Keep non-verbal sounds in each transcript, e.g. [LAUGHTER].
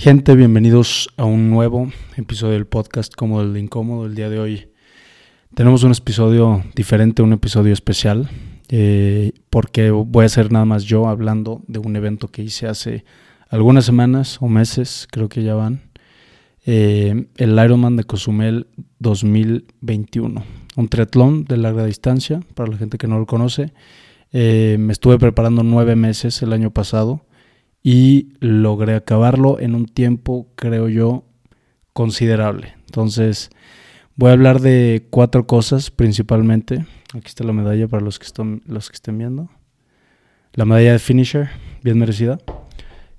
Gente, bienvenidos a un nuevo episodio del podcast como el incómodo. El día de hoy tenemos un episodio diferente, un episodio especial, eh, porque voy a ser nada más yo hablando de un evento que hice hace algunas semanas o meses, creo que ya van, eh, el Ironman de Cozumel 2021, un triatlón de larga distancia, para la gente que no lo conoce. Eh, me estuve preparando nueve meses el año pasado y logré acabarlo en un tiempo, creo yo, considerable. Entonces, voy a hablar de cuatro cosas principalmente. Aquí está la medalla para los que, están, los que estén viendo. La medalla de finisher, bien merecida.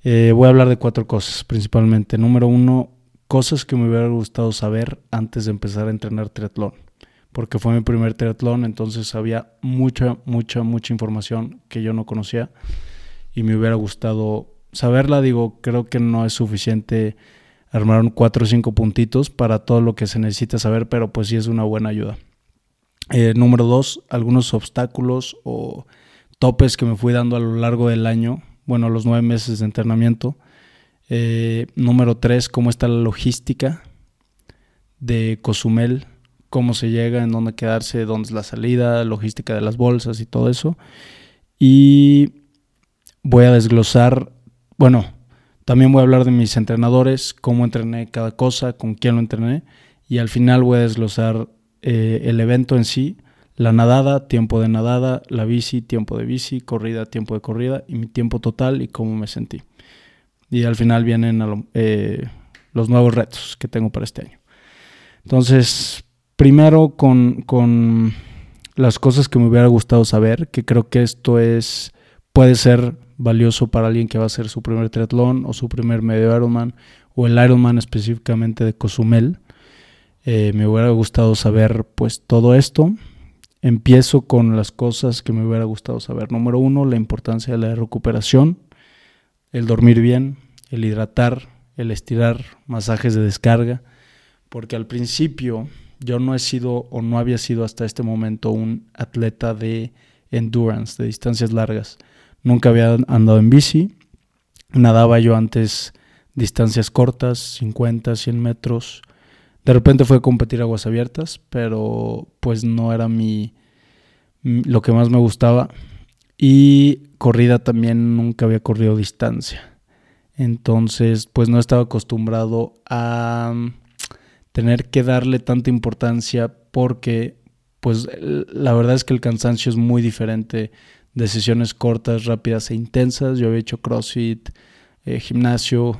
Eh, voy a hablar de cuatro cosas principalmente. Número uno, cosas que me hubiera gustado saber antes de empezar a entrenar triatlón. Porque fue mi primer triatlón, entonces había mucha, mucha, mucha información que yo no conocía y me hubiera gustado saberla, digo, creo que no es suficiente armar cuatro o cinco puntitos para todo lo que se necesita saber, pero pues sí es una buena ayuda. Eh, número dos, algunos obstáculos o topes que me fui dando a lo largo del año, bueno, los nueve meses de entrenamiento. Eh, número tres, cómo está la logística de Cozumel, cómo se llega, en dónde quedarse, dónde es la salida, logística de las bolsas y todo eso. Y voy a desglosar bueno, también voy a hablar de mis entrenadores, cómo entrené cada cosa, con quién lo entrené y al final voy a desglosar eh, el evento en sí, la nadada, tiempo de nadada, la bici, tiempo de bici, corrida, tiempo de corrida y mi tiempo total y cómo me sentí. Y al final vienen eh, los nuevos retos que tengo para este año. Entonces, primero con, con las cosas que me hubiera gustado saber, que creo que esto es, puede ser valioso para alguien que va a hacer su primer triatlón o su primer medio Ironman o el Ironman específicamente de Cozumel. Eh, me hubiera gustado saber pues todo esto. Empiezo con las cosas que me hubiera gustado saber. Número uno, la importancia de la recuperación, el dormir bien, el hidratar, el estirar, masajes de descarga, porque al principio yo no he sido o no había sido hasta este momento un atleta de endurance, de distancias largas. Nunca había andado en bici. Nadaba yo antes distancias cortas, 50, 100 metros. De repente fue a competir aguas abiertas, pero pues no era mi lo que más me gustaba. Y corrida también nunca había corrido distancia. Entonces, pues no estaba acostumbrado a tener que darle tanta importancia porque pues la verdad es que el cansancio es muy diferente decisiones cortas, rápidas e intensas. Yo había hecho CrossFit, eh, gimnasio,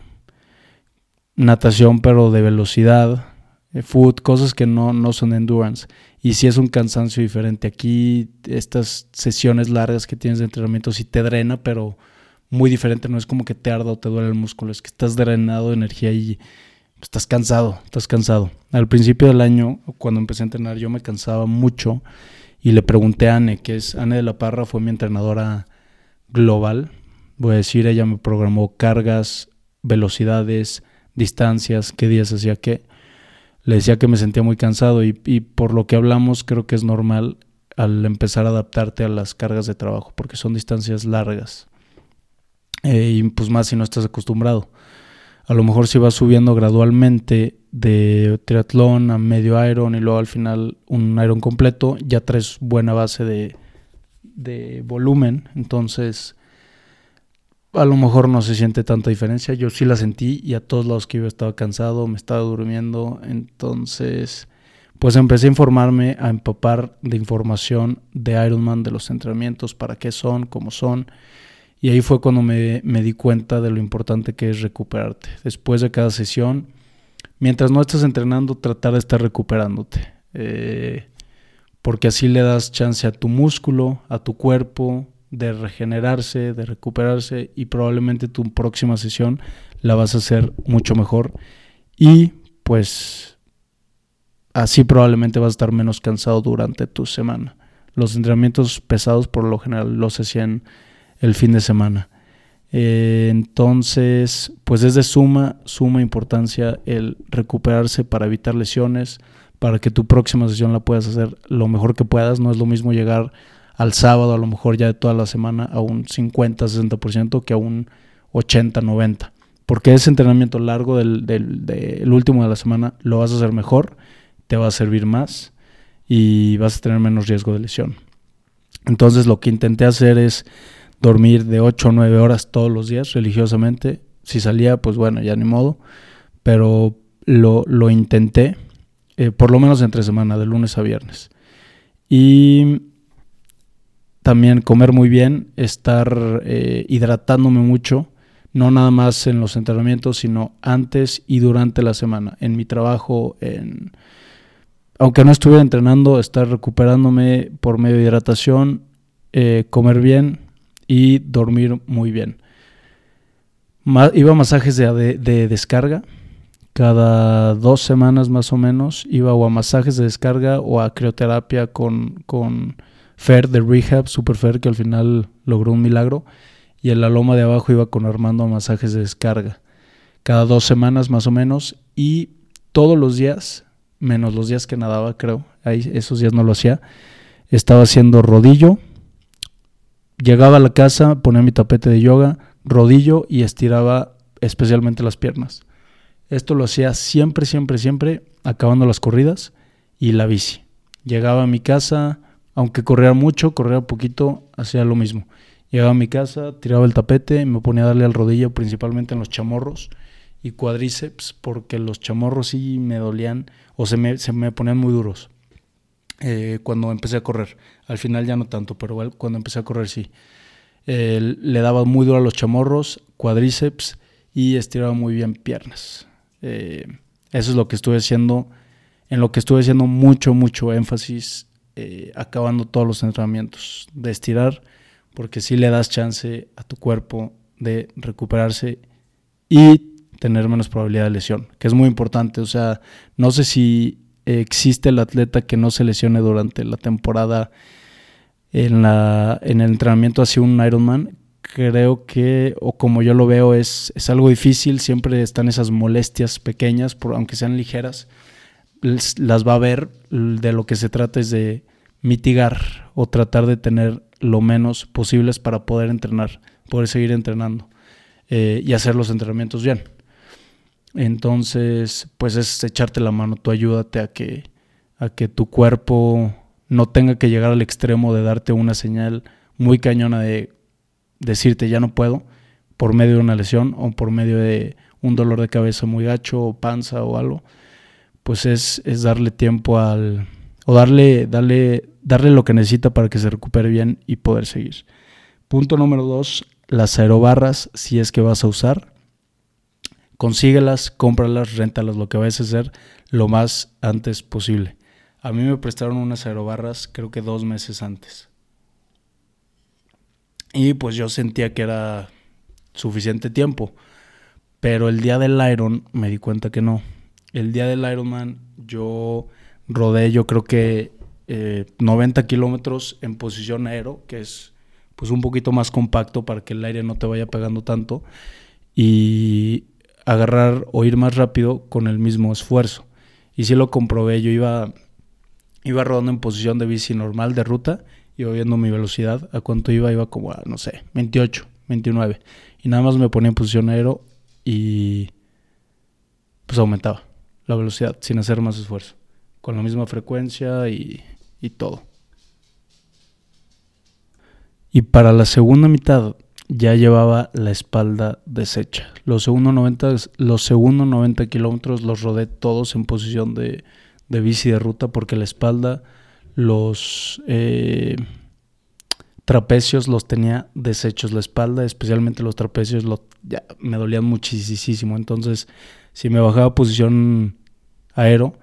natación, pero de velocidad, eh, food, cosas que no, no son endurance. Y si es un cansancio diferente. Aquí estas sesiones largas que tienes de entrenamiento sí te drena, pero muy diferente. No es como que te arda o te duele el músculo, es que estás drenado de energía y estás cansado, estás cansado. Al principio del año, cuando empecé a entrenar, yo me cansaba mucho y le pregunté a Anne, que es Anne de la Parra, fue mi entrenadora global. Voy a decir, ella me programó cargas, velocidades, distancias, qué días hacía qué. Le decía que me sentía muy cansado y, por lo que hablamos creo que es normal al empezar a adaptarte a las cargas de trabajo porque son distancias largas. Eh, y pues más si no estás acostumbrado. A lo mejor si vas subiendo gradualmente de triatlón a medio iron y luego al final un iron completo, ya traes buena base de, de volumen, entonces a lo mejor no se siente tanta diferencia, yo sí la sentí y a todos los que iba estaba cansado, me estaba durmiendo, entonces pues empecé a informarme, a empapar de información de Ironman, de los entrenamientos, para qué son, cómo son, y ahí fue cuando me, me di cuenta de lo importante que es recuperarte. Después de cada sesión, mientras no estés entrenando, tratar de estar recuperándote. Eh, porque así le das chance a tu músculo, a tu cuerpo, de regenerarse, de recuperarse y probablemente tu próxima sesión la vas a hacer mucho mejor y pues así probablemente vas a estar menos cansado durante tu semana. Los entrenamientos pesados por lo general los hacían el fin de semana. Eh, entonces, pues es de suma, suma importancia el recuperarse para evitar lesiones, para que tu próxima sesión la puedas hacer lo mejor que puedas. No es lo mismo llegar al sábado, a lo mejor ya de toda la semana, a un 50, 60% que a un 80, 90%. Porque ese entrenamiento largo del, del, último de la semana lo vas a hacer mejor, te va a servir más y vas a tener menos riesgo de lesión. Entonces lo que intenté hacer es dormir de 8 o 9 horas todos los días religiosamente. Si salía, pues bueno, ya ni modo. Pero lo, lo intenté, eh, por lo menos entre semana, de lunes a viernes. Y también comer muy bien, estar eh, hidratándome mucho, no nada más en los entrenamientos, sino antes y durante la semana, en mi trabajo, en aunque no estuviera entrenando, estar recuperándome por medio de hidratación, eh, comer bien y dormir muy bien. iba a masajes de, de, descarga. Cada dos semanas más o menos iba o a masajes de descarga o a crioterapia con, con Fer de Rehab, Super Fer, que al final logró un milagro. Y en la loma de abajo iba con Armando a masajes de descarga. Cada dos semanas más o menos. Y todos los días menos los días que nadaba, creo. Ahí, esos días no lo hacía. Estaba haciendo rodillo. Llegaba a la casa, ponía mi tapete de yoga, rodillo y estiraba especialmente las piernas. Esto lo hacía siempre, siempre, siempre, acabando las corridas y la bici. Llegaba a mi casa, aunque corría mucho, corría poquito, hacía lo mismo. Llegaba a mi casa, tiraba el tapete, me ponía a darle al rodillo, principalmente en los chamorros y cuádriceps, porque los chamorros sí me dolían o se me, se me ponían muy duros eh, cuando empecé a correr. Al final ya no tanto, pero cuando empecé a correr sí. le daba muy duro a los chamorros, cuádriceps y estiraba muy bien piernas. Eh, eso es lo que estuve haciendo, en lo que estuve haciendo mucho, mucho énfasis, eh, acabando todos los entrenamientos, de estirar, porque si le das chance a tu cuerpo de recuperarse y tener menos probabilidad de lesión, que es muy importante. O sea, no sé si existe el atleta que no se lesione durante la temporada en, la, en el entrenamiento hacia un Ironman. Creo que, o como yo lo veo, es, es algo difícil. Siempre están esas molestias pequeñas, por, aunque sean ligeras, las va a ver. De lo que se trata es de mitigar o tratar de tener lo menos posibles para poder entrenar, poder seguir entrenando eh, y hacer los entrenamientos bien. Entonces, pues es echarte la mano, tú ayúdate a que, a que tu cuerpo no tenga que llegar al extremo de darte una señal muy cañona de decirte ya no puedo por medio de una lesión o por medio de un dolor de cabeza muy gacho o panza o algo, pues es, es darle tiempo al, o darle, darle, darle lo que necesita para que se recupere bien y poder seguir. Punto número dos, las aerobarras, si es que vas a usar, consíguelas, cómpralas, réntalas, lo que vayas a hacer lo más antes posible. A mí me prestaron unas aerobarras creo que dos meses antes. Y pues yo sentía que era suficiente tiempo. Pero el día del Iron me di cuenta que no. El día del Ironman yo rodé yo creo que 90 eh, kilómetros en posición aero, que es pues un poquito más compacto para que el aire no te vaya pegando tanto. Y agarrar o ir más rápido con el mismo esfuerzo. Y si lo comprobé, yo iba, iba rodando en posición de bici normal de ruta, iba viendo mi velocidad, a cuánto iba, iba como a, no sé, 28, 29. Y nada más me ponía en posición aero y pues aumentaba la velocidad sin hacer más esfuerzo, con la misma frecuencia y, y todo. Y para la segunda mitad ya llevaba la espalda deshecha. Los segundos 90, los segundos 90 kilómetros los rodé todos en posición de, bici de ruta porque la espalda, los eh, trapecios los tenía deshechos. La espalda, especialmente los trapecios, me dolían muchísimo. Entonces, si me bajaba a posición aero,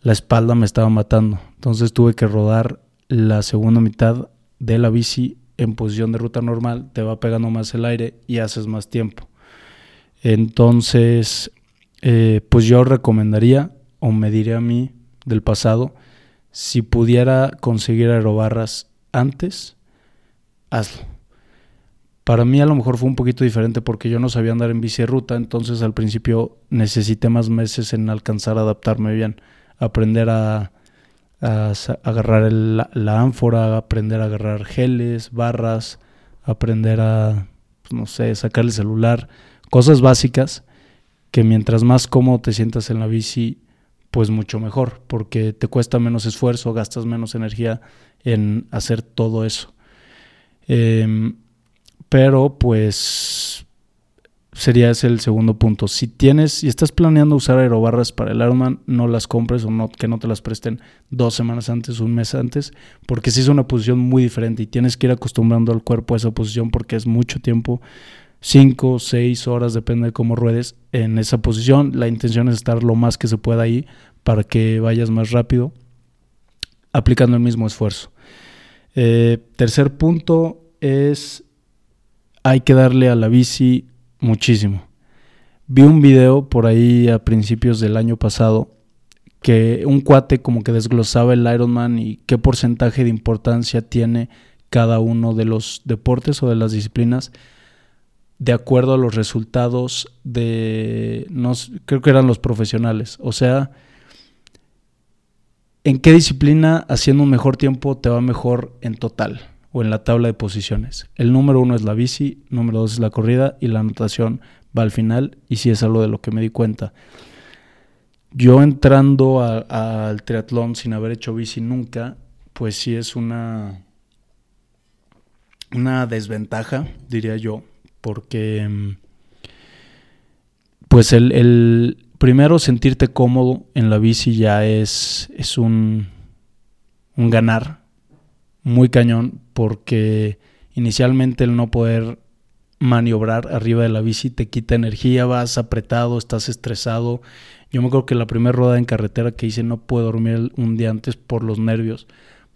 la espalda me estaba matando. Entonces tuve que rodar la segunda mitad de la bici en posición de ruta normal, te va pegando más el aire y haces más tiempo. Entonces, eh, pues yo recomendaría, o me diría a mí del pasado, si pudiera conseguir aerobarras antes, hazlo. Para mí a lo mejor fue un poquito diferente porque yo no sabía andar en bici de ruta, entonces al principio necesité más meses en alcanzar a adaptarme bien, aprender a, a agarrar la, ánfora, aprender a agarrar geles, barras, aprender a, pues, no sé, sacar el celular, Cosas básicas que mientras más cómodo te sientas en la bici, pues mucho mejor, porque te cuesta menos esfuerzo, gastas menos energía en hacer todo eso. Em, pero pues sería ese el segundo punto. Si tienes y estás planeando usar aerobarras para el Ironman, no las compres o no, que no te las presten dos semanas antes, un mes antes, porque si es una posición muy diferente y tienes que ir acostumbrando al cuerpo a esa posición porque es mucho tiempo. 5, 6 horas, depende de cómo ruedes en esa posición. La intención es estar lo más que se pueda ahí para que vayas más rápido, aplicando el mismo esfuerzo. Eh, tercer punto es, hay que darle a la bici muchísimo. Vi un video por ahí a principios del año pasado que un cuate como que desglosaba el Ironman y qué porcentaje de importancia tiene cada uno de los deportes o de las disciplinas de acuerdo a los resultados de, no, creo que eran los profesionales. O sea, ¿en qué disciplina haciendo un mejor tiempo te va mejor en total o en la tabla de posiciones? El número uno es la bici, número dos es la corrida y la anotación va al final y si es algo de lo que me di cuenta. Yo entrando al triatlón sin haber hecho bici nunca, pues sí es una, una desventaja, diría yo, porque mm, pues el, primero sentirte cómodo en la bici ya es, es un, un ganar muy cañón porque inicialmente el no poder maniobrar arriba de la bici te quita energía, vas apretado, estás estresado. Yo me acuerdo que la primera rueda en carretera que hice no pude dormir un día antes por los nervios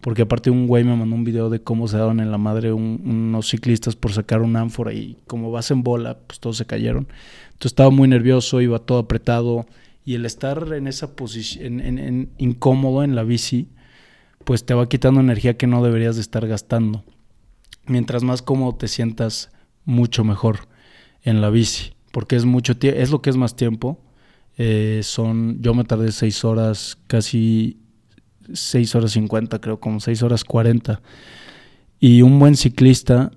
porque aparte un güey me mandó un video de cómo se daban en la madre unos ciclistas por sacar un ánfora y como vas en bola, pues todos se cayeron. Entonces estaba muy nervioso, iba todo apretado y el estar en esa posición, incómodo en la bici, pues te va quitando energía que no deberías de estar gastando. Mientras más cómodo te sientas, mucho mejor en la bici, porque es mucho es lo que es más tiempo. Eh, son, yo me tardé seis horas, casi 6 horas 50, creo, como 6 horas 40. Y un buen ciclista,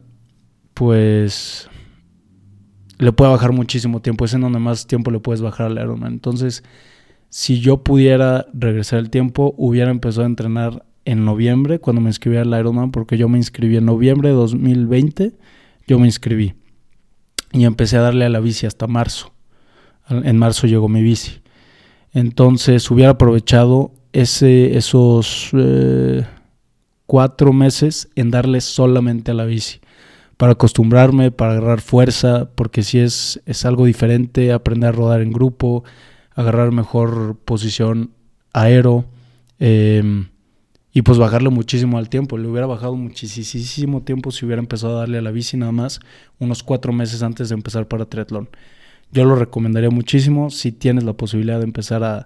pues le puede bajar muchísimo tiempo. Es en donde más tiempo le puedes bajar al Ironman. Entonces, si yo pudiera regresar el tiempo, hubiera empezado a entrenar en noviembre, cuando me inscribí al Ironman, porque yo me inscribí en noviembre de 2020. Yo me inscribí. Y empecé a darle a la bici hasta marzo. En marzo llegó mi bici. Entonces hubiera aprovechado ese, esos eh, cuatro meses en darle solamente a la bici. Para acostumbrarme, para agarrar fuerza, porque si es, es algo diferente, aprender a rodar en grupo, agarrar mejor posición aero em, y pues bajarle muchísimo al tiempo. Le hubiera bajado muchísimo tiempo si hubiera empezado a darle a la bici nada más unos cuatro meses antes de empezar para triatlón. Yo lo recomendaría muchísimo si tienes la posibilidad de empezar a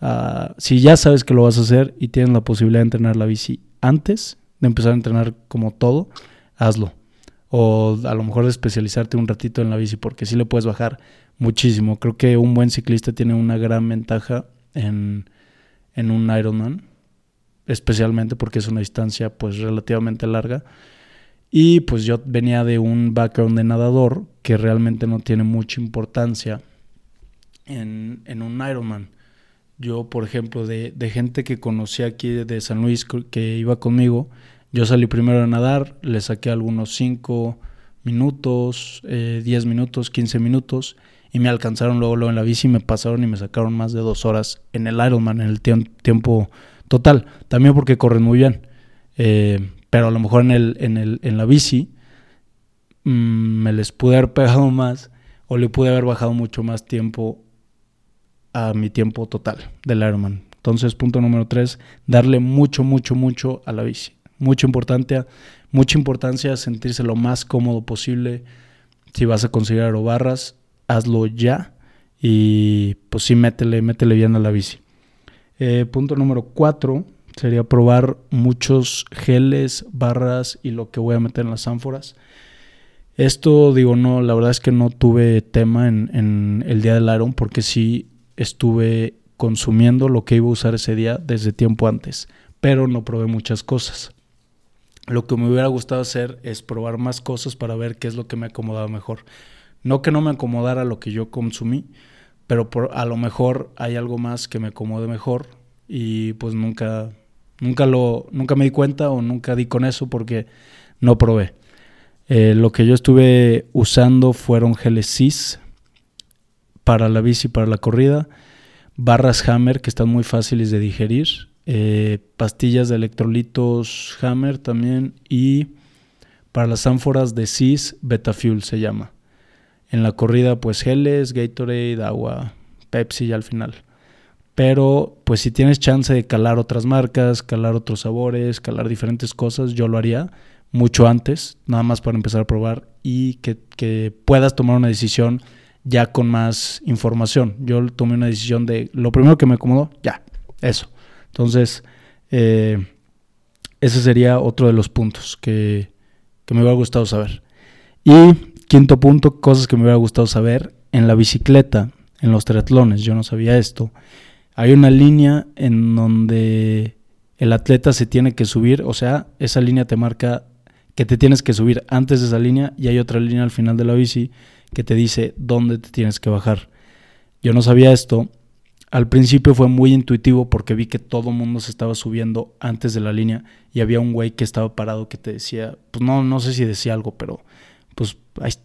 Ah, si ya sabes que lo vas a hacer y tienes la posibilidad de entrenar la bici antes de empezar a entrenar como todo, hazlo. O a lo mejor de especializarte un ratito en la bici porque sí le puedes bajar muchísimo. Creo que un buen ciclista tiene una gran ventaja en, en un Ironman, especialmente porque es una distancia pues relativamente larga. Y pues yo venía de un background de nadador que realmente no tiene mucha importancia en, en un Ironman. Yo, por ejemplo, de, gente que conocí aquí de San Luis que iba conmigo, yo salí primero a nadar, le saqué algunos 5 minutos, 10 eh, minutos, 15 minutos y me alcanzaron luego, luego en la bici me pasaron y me sacaron más de dos horas en el Ironman, en el tiempo total. También porque corren muy bien. Eh, pero a lo mejor en, el, en, el, en la bici mm, me les pude haber pegado más o le pude haber bajado mucho más tiempo a mi tiempo total del Ironman. Entonces, punto número tres, darle mucho, mucho, mucho a la bici. Mucha importancia, mucha importancia sentirse lo más cómodo posible. Si vas a conseguir aerobarras, hazlo ya y pues sí, métele, métele bien a la bici. Eh, punto número cuatro sería probar muchos geles, barras y lo que voy a meter en las ánforas. Esto digo, no, la verdad es que no tuve tema en, el día del Iron porque sí estuve consumiendo lo que iba a usar ese día desde tiempo antes, pero no probé muchas cosas. Lo que me hubiera gustado hacer es probar más cosas para ver qué es lo que me acomodaba mejor. No que no me acomodara lo que yo consumí, pero a lo mejor hay algo más que me acomode mejor y pues nunca, nunca, lo, nunca me di cuenta o nunca di con eso porque no probé. Eh, lo que yo estuve usando fueron geles para la bici, para la corrida, barras Hammer que están muy fáciles de digerir, eh, pastillas de electrolitos Hammer también y para las ánforas de CIS Betafuel se llama. En la corrida pues geles, Gatorade, agua, Pepsi y al final. Pero pues si tienes chance de calar otras marcas, calar otros sabores, calar diferentes cosas, yo lo haría mucho antes, nada más para empezar a probar y que, que puedas tomar una decisión ya con más información. Yo tomé una decisión de lo primero que me acomodó, ya, eso. Entonces, eh, ese sería otro de los puntos que, que me hubiera gustado saber. Y quinto punto, cosas que me hubiera gustado saber. En la bicicleta, en los triatlones, yo no sabía esto. Hay una línea en donde el atleta se tiene que subir, o sea, esa línea te marca que te tienes que subir antes de esa línea y hay otra línea al final de la bici que te dice dónde te tienes que bajar. Yo no sabía esto. Al principio fue muy intuitivo porque vi que todo el mundo se estaba subiendo antes de la línea y había un güey que estaba parado que te decía, pues no, no sé si decía algo, pero pues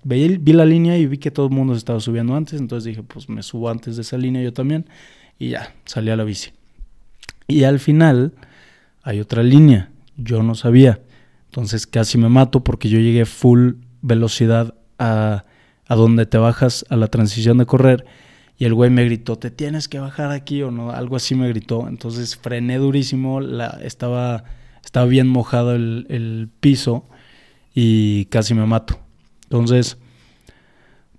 vi, la línea y vi que todo el mundo estaba subiendo antes, entonces dije, pues me subo antes de esa línea yo también y ya, salí a la bici. Y al final hay otra línea, yo no sabía, entonces casi me mato porque yo llegué full velocidad a a donde te bajas a la transición de correr y el güey me gritó, te tienes que bajar aquí o no, algo así me gritó. Entonces frené durísimo, la, estaba, estaba bien mojado el, el piso y casi me mato. Entonces,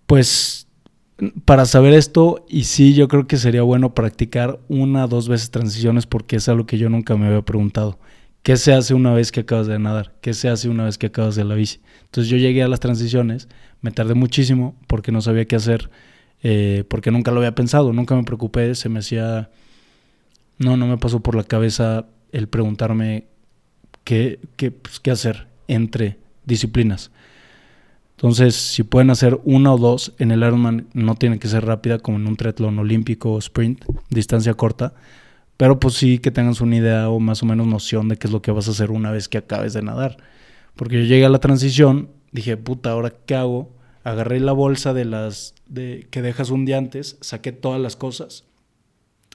pues para saber esto, y sí, yo creo que sería bueno practicar una o dos veces transiciones porque es algo que yo nunca me había preguntado. ¿Qué se hace una vez que acabas de nadar? ¿Qué se hace una vez que acabas de la bici? Entonces yo llegué a las transiciones me tardé muchísimo porque no sabía qué hacer, eh, porque nunca lo había pensado, nunca me preocupé, se me hacía... No, no me pasó por la cabeza el preguntarme qué, qué, pues, qué hacer entre disciplinas. Entonces, si pueden hacer una o dos en el Ironman, no tiene que ser rápida como en un triatlón olímpico o sprint, distancia corta, pero pues sí que tengas una idea o más o menos noción de qué es lo que vas a hacer una vez que acabes de nadar. Porque yo llegué a la transición, dije, puta, ¿ahora qué hago? agarré la bolsa de las de, que dejas un día antes, saqué todas las cosas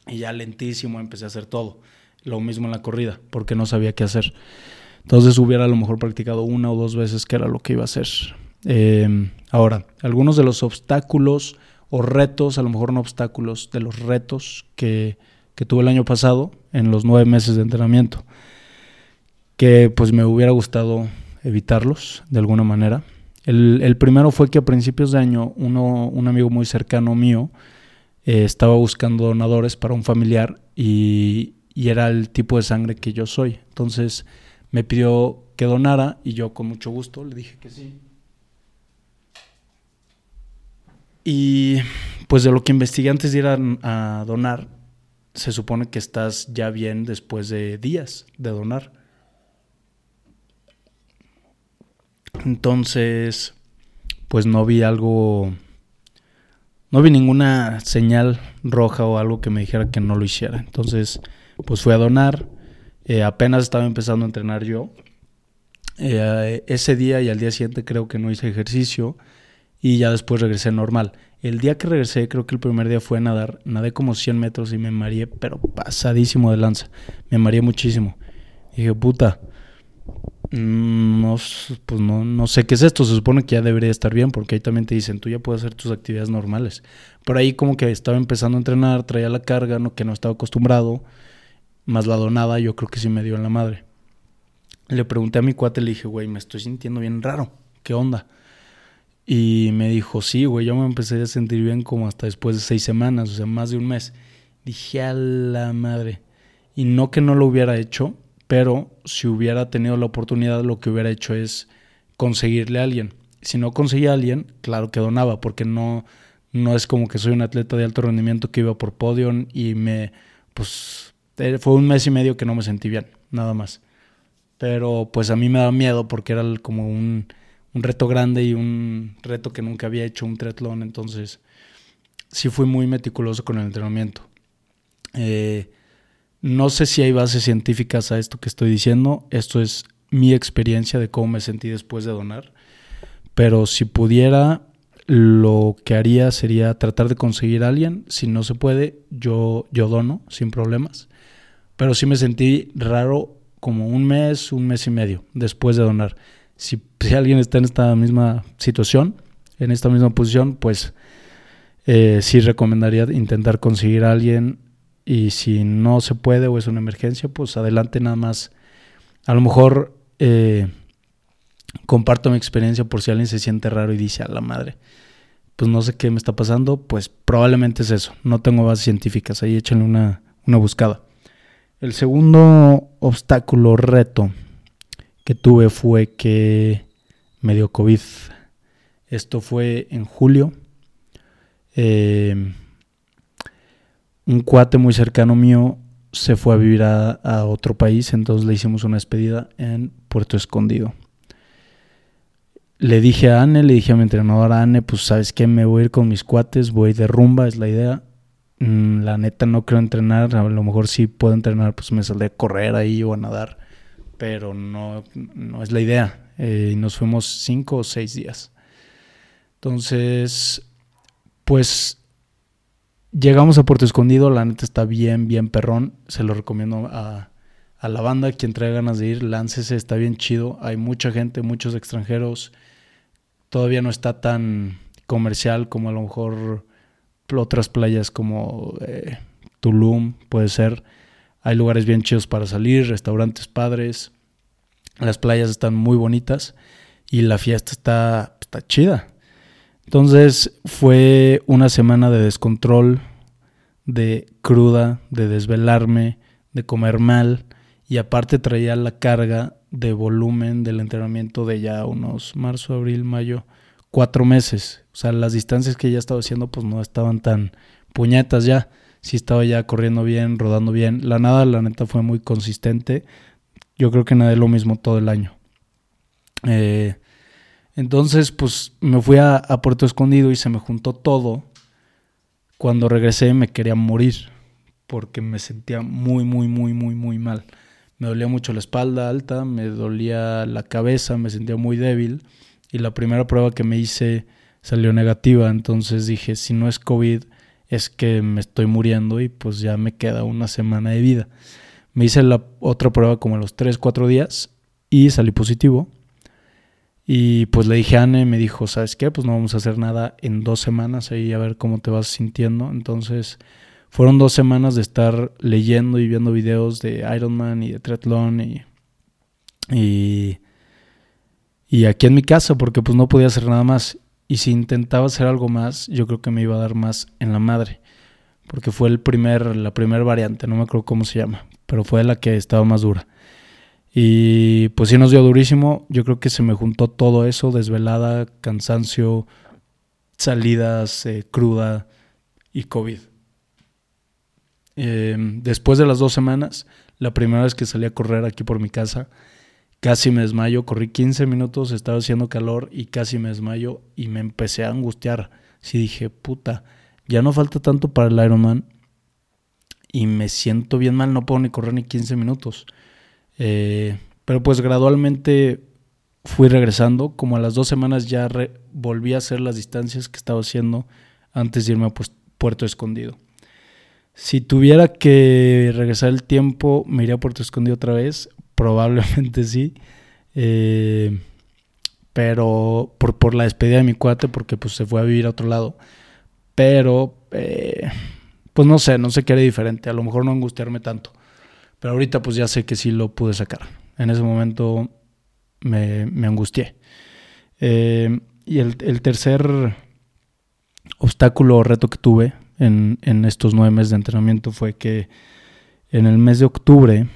y ya lentísimo empecé a hacer todo. Lo mismo en la corrida, porque no sabía qué hacer. Entonces hubiera a lo mejor practicado una o dos veces que era lo que iba a hacer. Em, ahora, algunos de los obstáculos o retos, a lo mejor no obstáculos, de los retos que, que tuve el año pasado en los nueve meses de entrenamiento, que pues me hubiera gustado evitarlos de alguna manera. El, primero fue que a principios de año uno, un amigo muy cercano mío eh, estaba buscando donadores para un familiar y, era el tipo de sangre que yo soy. Entonces me pidió que donara y yo con mucho gusto le dije que sí. Y pues de lo que investigué antes de ir a, donar, se supone que estás ya bien después de días de donar. Entonces, pues no vi algo, no vi ninguna señal roja o algo que me dijera que no lo hiciera. Entonces, pues fui a donar. Eh, apenas estaba empezando a entrenar yo. Eh, ese día y al día siguiente creo que no hice ejercicio y ya después regresé normal. El día que regresé, creo que el primer día fue a nadar, nadé como 100 metros y me mareé, pero pasadísimo de lanza. Me mareé muchísimo. Dije, puta, Mm, no, pues no, no sé qué es esto. Se supone que ya debería estar bien, porque ahí también te dicen, tú ya puedes hacer tus actividades normales. Por ahí como que estaba empezando a entrenar, traía la carga, no, que no estaba acostumbrado, más la donada, yo creo que sí me dio en la madre. Le pregunté a mi cuate, le dije, güey, me estoy sintiendo bien raro, ¿qué onda? Y me dijo, sí, güey, yo me empecé a sentir bien como hasta después de seis semanas, o sea, más de un mes. Dije, a la madre. Y no que no lo hubiera hecho, pero si hubiera tenido la oportunidad, lo que hubiera hecho es conseguirle a alguien. Si no conseguía a alguien, claro que donaba, porque no, no es como que soy un atleta de alto rendimiento que iba por podio y me, pues, eh, fue un mes y medio que no me sentí bien, nada más. Pero pues a mí me da miedo porque era como un, un reto grande y un reto que nunca había hecho, un triatlón, entonces sí fui muy meticuloso con el entrenamiento. Eh, no sé si hay bases científicas a esto que estoy diciendo, esto es mi experiencia de cómo me sentí después de donar, pero si pudiera, lo que haría sería tratar de conseguir a alguien, si no se puede, yo, yo dono sin problemas, pero sí me sentí raro como un mes, un mes y medio después de donar. Si, alguien está en esta misma situación, en esta misma posición, pues eh, sí recomendaría intentar conseguir a alguien y si no se puede o es una emergencia, pues adelante nada más. A lo mejor eh, comparto mi experiencia por si alguien se siente raro y dice a la madre, pues no sé qué me está pasando, pues probablemente es eso. No tengo bases científicas, ahí échenle una, una buscada. El segundo obstáculo, reto que tuve fue que me dio COVID. Esto fue en julio. Eh, un cuate muy cercano mío se fue a vivir a, otro país, entonces le hicimos una despedida en Puerto Escondido. Le dije a Anne, le dije a mi entrenadora Anne, pues sabes qué, me voy a ir con mis cuates, voy de rumba, es la idea. Mm, la neta no creo entrenar, a lo mejor sí puedo entrenar, pues me saldré a correr ahí o a nadar, pero no, no es la idea. Eh, nos fuimos cinco o seis días. Entonces, pues Llegamos a Puerto Escondido, la neta está bien, bien perrón. Se lo recomiendo a, la banda, quien trae ganas de ir, láncese, está bien chido. Hay mucha gente, muchos extranjeros. Todavía no está tan comercial como a lo mejor otras playas como eh, Tulum, puede ser. Hay lugares bien chidos para salir, restaurantes padres. Las playas están muy bonitas y la fiesta está, está chida. Entonces fue una semana de descontrol, de cruda, de desvelarme, de comer mal y aparte traía la carga de volumen del entrenamiento de ya unos marzo, abril, mayo, cuatro meses. O sea, las distancias que ya estaba haciendo pues no estaban tan puñetas ya. Sí estaba ya corriendo bien, rodando bien. La nada, la neta, fue muy consistente. Yo creo que nadé lo mismo todo el año. Eh, entonces, pues me fui a, Puerto Escondido y se me juntó todo. Cuando regresé me quería morir porque me sentía muy, muy, muy, muy, muy mal. Me dolía mucho la espalda alta, me dolía la cabeza, me sentía muy débil y la primera prueba que me hice salió negativa. Entonces dije, si no es COVID, es que me estoy muriendo y pues ya me queda una semana de vida. Me hice la otra prueba como a los 3, 4 días y salí positivo. Y pues le dije a Anne, me dijo, ¿sabes qué? Pues no vamos a hacer nada en dos semanas ahí a ver cómo te vas sintiendo. Entonces fueron dos semanas de estar leyendo y viendo videos de Ironman y de triatlón y, y, y aquí en mi casa porque pues no podía hacer nada más. Y si intentaba hacer algo más, yo creo que me iba a dar más en la madre. Porque fue el primer, la primera variante, no me acuerdo cómo se llama, pero fue la que estaba más dura. Y pues sí nos dio durísimo. Yo creo que se me juntó todo eso, desvelada, cansancio, salidas, eh, cruda y COVID. Em, después de las dos semanas, la primera vez que salí a correr aquí por mi casa, casi me desmayo. Corrí 15 minutos, estaba haciendo calor y casi me desmayo y me empecé a angustiar. Sí dije, puta, ya no falta tanto para el Ironman y me siento bien mal, no puedo ni correr ni 15 minutos. Eh, pero pues gradualmente fui regresando. Como a las dos semanas ya volví a hacer las distancias que estaba haciendo antes de irme a Puerto Escondido. Si tuviera que regresar el tiempo, me iría a Puerto Escondido otra vez. Probablemente [LAUGHS] sí. Eh, pero por, por, la despedida de mi cuate, porque pues se fue a vivir a otro lado. Pero, eh, pues no sé, no sé qué haré diferente. A lo mejor no angustiarme tanto. Pero ahorita pues ya sé que sí lo pude sacar. En ese momento me, angustié. Eh, y el, tercer obstáculo o reto que tuve en, estos nueve meses de entrenamiento fue que en el mes de octubre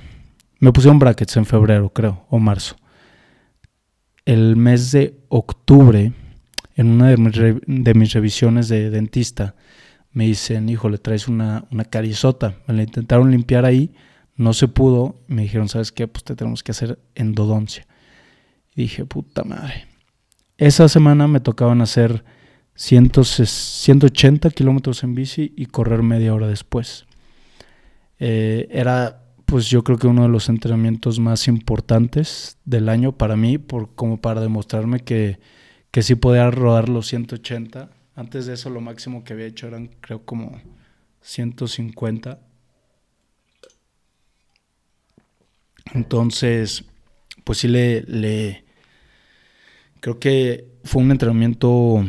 me pusieron brackets en febrero, creo, o marzo. El mes de octubre, en una de mis, revisiones de dentista, me dicen, hijo, le traes una, una carizota. Me la intentaron limpiar ahí no se pudo. Me dijeron, ¿sabes qué? Pues te tenemos que hacer endodoncia. Y dije, puta madre. esa semana me tocaban hacer 180 kilómetros en bici y correr media hora después. Eh, era, pues yo creo que uno de los entrenamientos más importantes del año para mí, por, como para demostrarme que, que sí podía rodar los 180. Antes de eso lo máximo que había hecho eran creo como 150. Entonces, pues sí le, le creo que fue un entrenamiento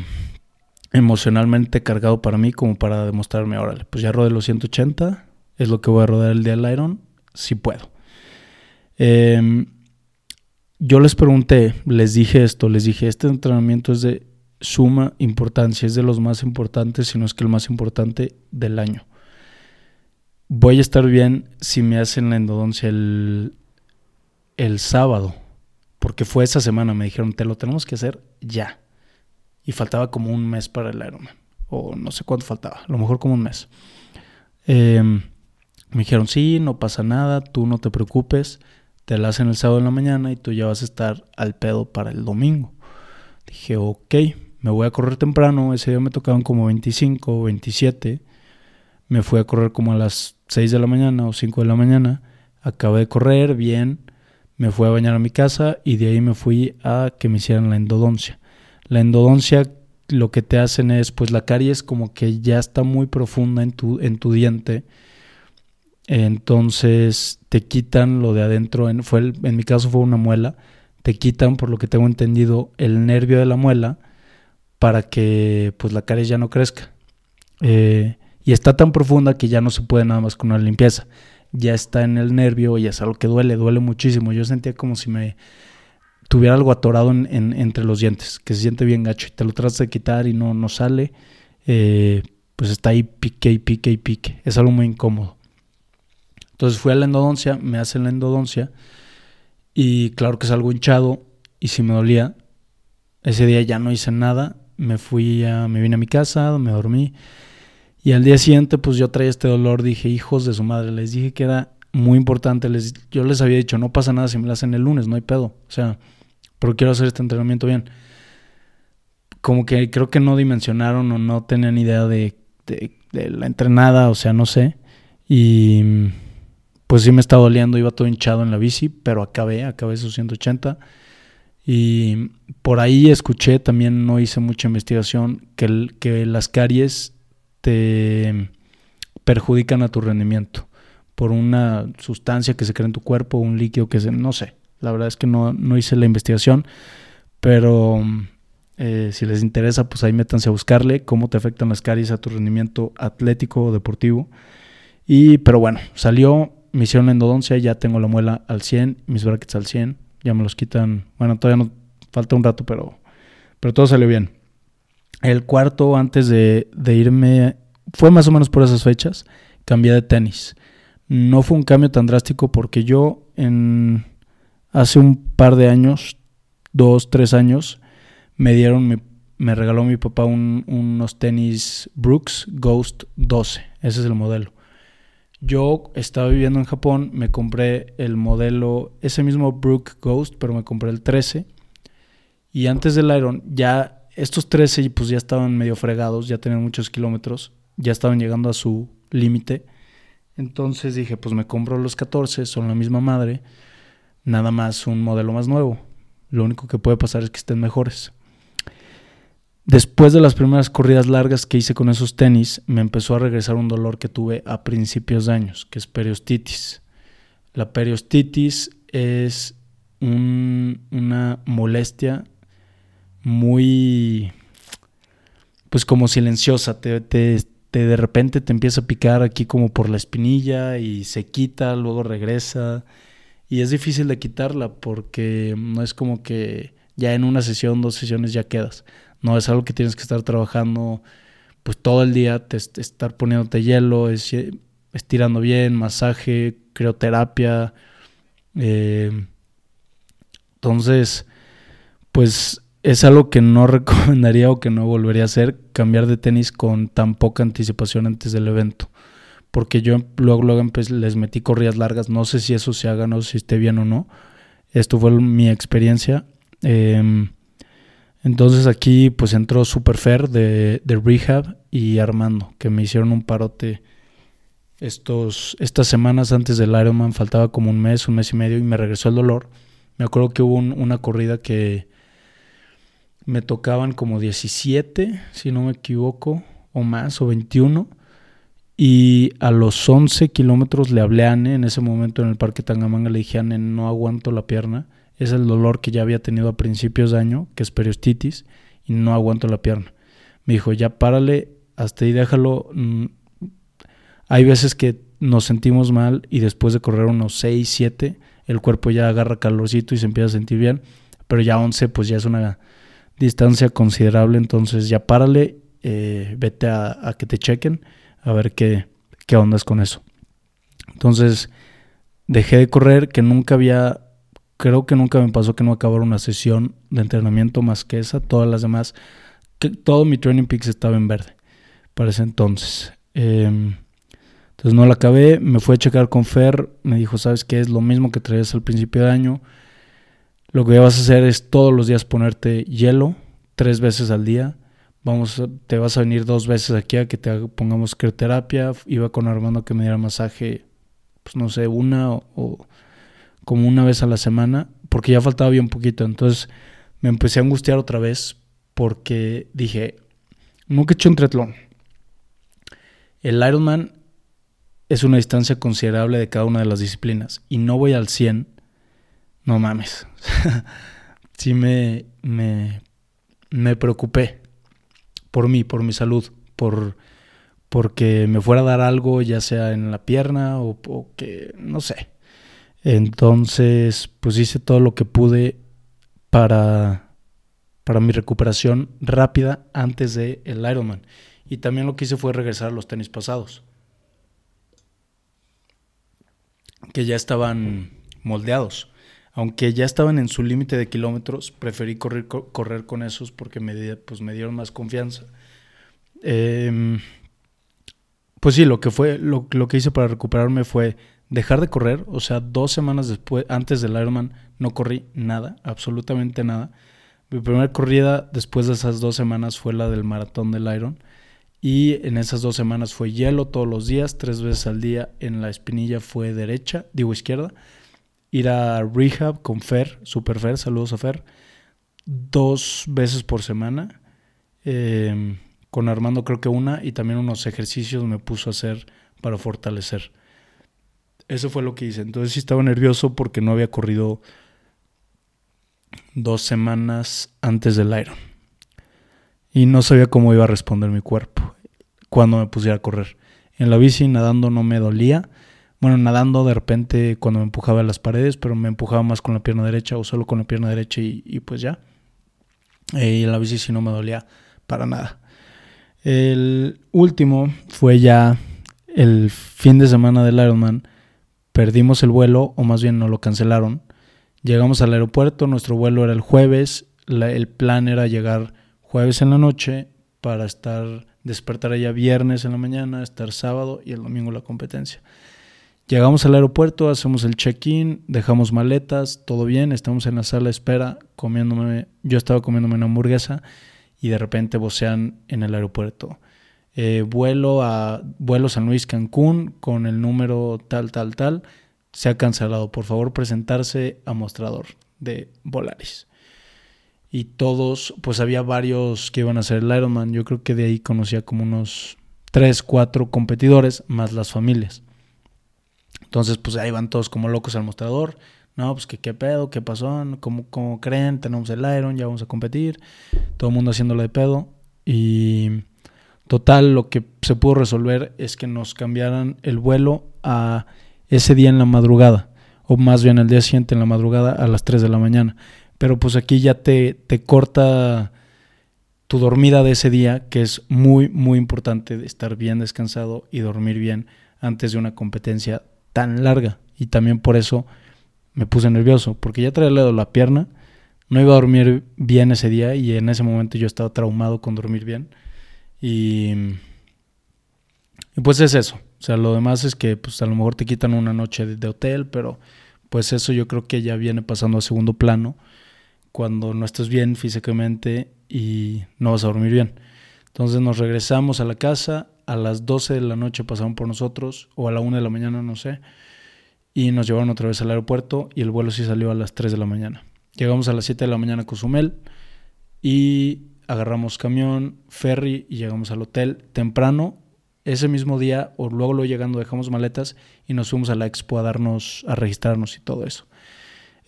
emocionalmente cargado para mí como para demostrarme, órale, pues ya rodé los 180, es lo que voy a rodar el día del Iron, si puedo. Em, yo les pregunté, les dije esto, les dije, este entrenamiento es de suma importancia, es de los más importantes, si no es que el más importante del año. Voy a estar bien si me hacen la endodoncia el, el sábado, porque fue esa semana, me dijeron, te lo tenemos que hacer ya y faltaba como un mes para el Ironman. O no sé cuánto faltaba, a lo mejor como un mes. Em, me dijeron, sí, no pasa nada, tú no te preocupes, te la hacen el sábado en la mañana y tú ya vas a estar al pedo para el domingo. Dije, ok, me voy a correr temprano, ese día me tocaban como 25 o 27, me fui a correr como a las 6 de la mañana o 5 de la mañana, acabé de correr bien, me fui a bañar a mi casa y de ahí me fui a que me hicieran la endodoncia. La endodoncia lo que te hacen es, pues la caries como que ya está muy profunda en tu, en tu diente. Entonces te quitan lo de adentro, en, fue en mi caso fue una muela, te quitan, por lo que tengo entendido, el nervio de la muela para que pues la caries ya no crezca. Eh, y está tan profunda que ya no se puede nada más con una limpieza. Ya está en el nervio y es algo que duele, duele muchísimo. Yo sentía como si me tuviera algo atorado en, entre los dientes, que se siente bien gacho y te lo tratas de quitar y no, no sale, eh, pues está ahí pique y pique y pique. Es algo muy incómodo. Entonces fui a la endodoncia, me hacen la endodoncia y claro que es algo hinchado y si me dolía, ese día ya no hice nada, me fui a, me vine a mi casa, me dormí y al día siguiente pues yo traía este dolor, dije hijos de su madre, les dije que era muy importante, les, yo les había dicho no pasa nada si me la hacen el lunes, no hay pedo, o sea, pero quiero hacer este entrenamiento bien. Como que creo que no dimensionaron o no tenían idea de, la entrenada, o sea, no sé. Y pues sí me está doliendo, iba todo hinchado en la bici, pero acabé, acabé esos 180. Y por ahí escuché, también no hice mucha investigación, que, las caries te perjudican a tu rendimiento por una sustancia que se crea en tu cuerpo, un líquido que se, no sé, la verdad es que no, hice la investigación, pero eh, si les interesa, pues ahí métanse a buscarle cómo te afectan las caries a tu rendimiento atlético o deportivo. Y, pero bueno, salió, me hicieron la endodoncia, ya tengo la muela al 100, mis brackets al 100, ya me los quitan, bueno, todavía no falta un rato, pero, pero todo salió bien. El cuarto, antes de, de irme, fue más o menos por esas fechas, cambié de tenis. No fue un cambio tan drástico porque yo en Hace un par de años, dos, tres años, me dieron, me, regaló mi papá unos tenis Brooks Ghost 12. Ese es el modelo. Yo estaba viviendo en Japón, me compré el modelo, ese mismo Brook Ghost, pero me compré el 13. Y antes del Iron, ya estos 13 pues ya estaban medio fregados, ya tenían muchos kilómetros, ya estaban llegando a su límite. Entonces dije, pues me compro los 14, son la misma madre nada más un modelo más nuevo. Lo único que puede pasar es que estén mejores. Después de las primeras corridas largas que hice con esos tenis, me empezó a regresar un dolor que tuve a principios de años, que es periostitis. La periostitis es una molestia muy, pues como silenciosa. Te, de repente te empieza a picar aquí como por la espinilla y se quita, luego regresa y es difícil de quitarla porque no es como que ya en una sesión, dos sesiones ya quedas. No, es algo que tienes que estar trabajando pues todo el día, te, estar poniéndote hielo, estirando bien, masaje, crioterapia. Eh, entonces, pues es algo que no [LAUGHS] recomendaría o que no volvería a hacer, cambiar de tenis con tan poca anticipación antes del evento porque yo luego, luego les metí corridas largas, no sé si eso se haga, no si esté bien o no. Esto fue mi experiencia. Em, Entonces aquí pues entró Superfer de, de Rehab y Armando, que me hicieron un parote estos, estas semanas antes del Ironman, faltaba como un mes, un mes y medio y me regresó el dolor. Me acuerdo que hubo una corrida que me tocaban como 17, si no me equivoco, o más, o 21. Y a los 11 kilómetros le hablé a Anne en ese momento en el Parque Tangamanga. Le dije, Anne, no aguanto la pierna. Es el dolor que ya había tenido a principios de año, que es periostitis, y no aguanto la pierna. Me dijo, ya párale, hasta ahí déjalo. Mm, hay veces que nos sentimos mal y después de correr unos 6, 7, el cuerpo ya agarra calorcito y se empieza a sentir bien. Pero ya 11, pues ya es una distancia considerable. Entonces ya párale, eh, vete a, que te chequen, a ver qué, qué ondas con eso. Entonces dejé de correr, que nunca había, creo que nunca me pasó que no acabara una sesión de entrenamiento más que esa. Todas las demás, todo mi Training Peaks estaba en verde para ese entonces. Eh, entonces no la acabé, me fui a checar con Fer, me dijo, ¿sabes qué? Es lo mismo que traes al principio de año. Lo que vas a hacer es todos los días ponerte hielo, tres veces al día. Vamos, te vas a venir dos veces aquí a que te pongamos crioterapia. Iba con Armando que me diera masaje, pues no sé, una o, como una vez a la semana, porque ya faltaba bien poquito. Entonces me empecé a angustiar otra vez porque dije, nunca he hecho un triatlón. El Ironman es una distancia considerable de cada una de las disciplinas y no voy al 100, no mames. [LAUGHS] sí me, me, me, preocupé por mí, por mi salud, por porque me fuera a dar algo, ya sea en la pierna o, o que, no sé. Entonces, pues hice todo lo que pude para, para mi recuperación rápida antes del el Ironman. Y también lo que hice fue regresar a los tenis pasados. que ya estaban moldeados. Aunque ya estaban en su límite de kilómetros, preferí correr, correr con esos porque me, pues me dieron más confianza. Em, pues sí, lo que fue, lo, lo, que hice para recuperarme fue dejar de correr. O sea, dos semanas después, antes del Ironman, no corrí nada, absolutamente nada. Mi primera corrida después de esas dos semanas fue la del maratón del Iron. Y en esas dos semanas fue hielo todos los días, tres veces al día. En la espinilla fue derecha, digo izquierda. Ir a rehab con Fer, Super Fer, saludos a Fer, dos veces por semana. Em, con Armando creo que una y también unos ejercicios me puso a hacer para fortalecer. Eso fue lo que hice. Entonces sí estaba nervioso porque no había corrido dos semanas antes del Iron. Y no sabía cómo iba a responder mi cuerpo cuando me pusiera a correr. En la bici nadando no me dolía. Bueno, nadando de repente cuando me empujaba a las paredes, pero me empujaba más con la pierna derecha o solo con la pierna derecha y, pues ya. Eh, y en la bici sí no me dolía para nada. El último fue ya el fin de semana del Ironman. Perdimos el vuelo, o más bien no lo cancelaron. Llegamos al aeropuerto, nuestro vuelo era el jueves. el plan era llegar jueves en la noche para estar despertar allá viernes en la mañana, estar sábado y el domingo la competencia. Llegamos al aeropuerto, hacemos el check-in, dejamos maletas, todo bien, estamos en la sala de espera, comiéndome, yo estaba comiéndome una hamburguesa y de repente vocean en el aeropuerto. Eh, vuelo a vuelo San Luis Cancún con el número tal, tal, tal, se ha cancelado. Por favor, presentarse a mostrador de Volaris y todos, pues había varios que iban a hacer el Ironman. Yo creo que de ahí conocía como unos 3, 4 competidores, más las familias. Entonces, pues ahí van todos como locos al mostrador. No, pues que qué pedo, qué pasó, ¿Cómo, cómo creen, tenemos el Iron, ya vamos a competir. Todo el mundo haciéndolo de pedo. Y total, lo que se pudo resolver es que nos cambiaran el vuelo a ese día en la madrugada. O más bien el día siguiente en la madrugada a las 3 de la mañana. Pero pues aquí ya te, te corta tu dormida de ese día, que es muy, muy importante estar bien descansado y dormir bien antes de una competencia tan larga. Y también por eso me puse nervioso, porque ya traía la pierna, no iba a dormir bien ese día y en ese momento yo estaba traumado con dormir bien. Y, pues es eso. O sea, lo demás es que pues a lo mejor te quitan una noche de hotel, pero pues eso yo creo que ya viene pasando a segundo plano cuando no estás bien físicamente y no vas a dormir bien. Entonces nos regresamos a la casa, a las 12 de la noche pasaron por nosotros, o a la 1 de la mañana, no sé, y nos llevaron otra vez al aeropuerto y el vuelo sí salió a las 3 de la mañana. Llegamos a las 7 de la mañana a Cozumel y agarramos camión, ferry y llegamos al hotel temprano. Ese mismo día, o luego lo llegando, dejamos maletas y nos fuimos a la expo a darnos, a registrarnos y todo eso.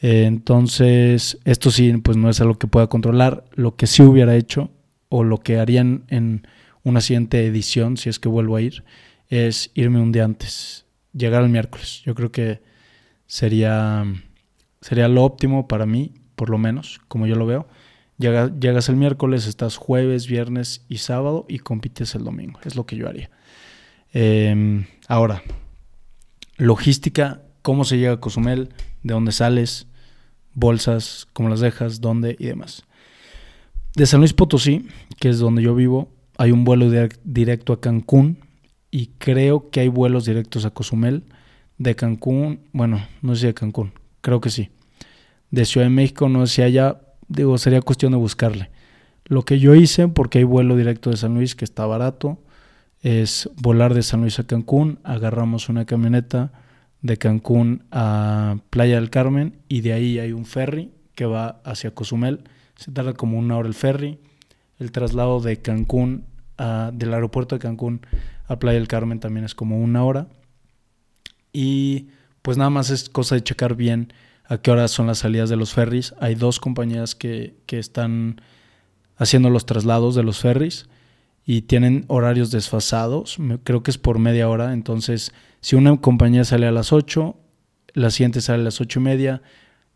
Entonces, esto sí, pues no es algo que pueda controlar. Lo que sí hubiera hecho, o lo que harían en una siguiente edición, si es que vuelvo a ir, es irme un día antes, llegar el miércoles. Yo creo que sería, sería lo óptimo para mí, por lo menos, como yo lo veo. Llegas el miércoles, estás jueves, viernes y sábado y compites el domingo. Es lo que yo haría. Em, ahora, logística, cómo se llega a Cozumel, de dónde sales, bolsas, cómo las dejas, dónde y demás. De San Luis Potosí, que es donde yo vivo, hay un vuelo directo a Cancún y creo que hay vuelos directos a Cozumel. De Cancún, bueno, no sé si de Cancún, creo que sí. De Ciudad de México, no sé si haya, digo, sería cuestión de buscarle. Lo que yo hice, porque hay vuelo directo de San Luis que está barato, es volar de San Luis a Cancún, agarramos una camioneta, de Cancún a Playa del Carmen y de ahí hay un ferry que va hacia Cozumel. Se tarda como una hora el ferry. El traslado de Cancún, a, del aeropuerto de Cancún a Playa del Carmen también es como una hora. Y pues nada más es cosa de checar bien a qué horas son las salidas de los ferries. Hay dos compañías que, que están haciendo los traslados de los ferries y tienen horarios desfasados. Creo que es por media hora. Entonces si una compañía sale a las 8, la siguiente sale a las 8 y media,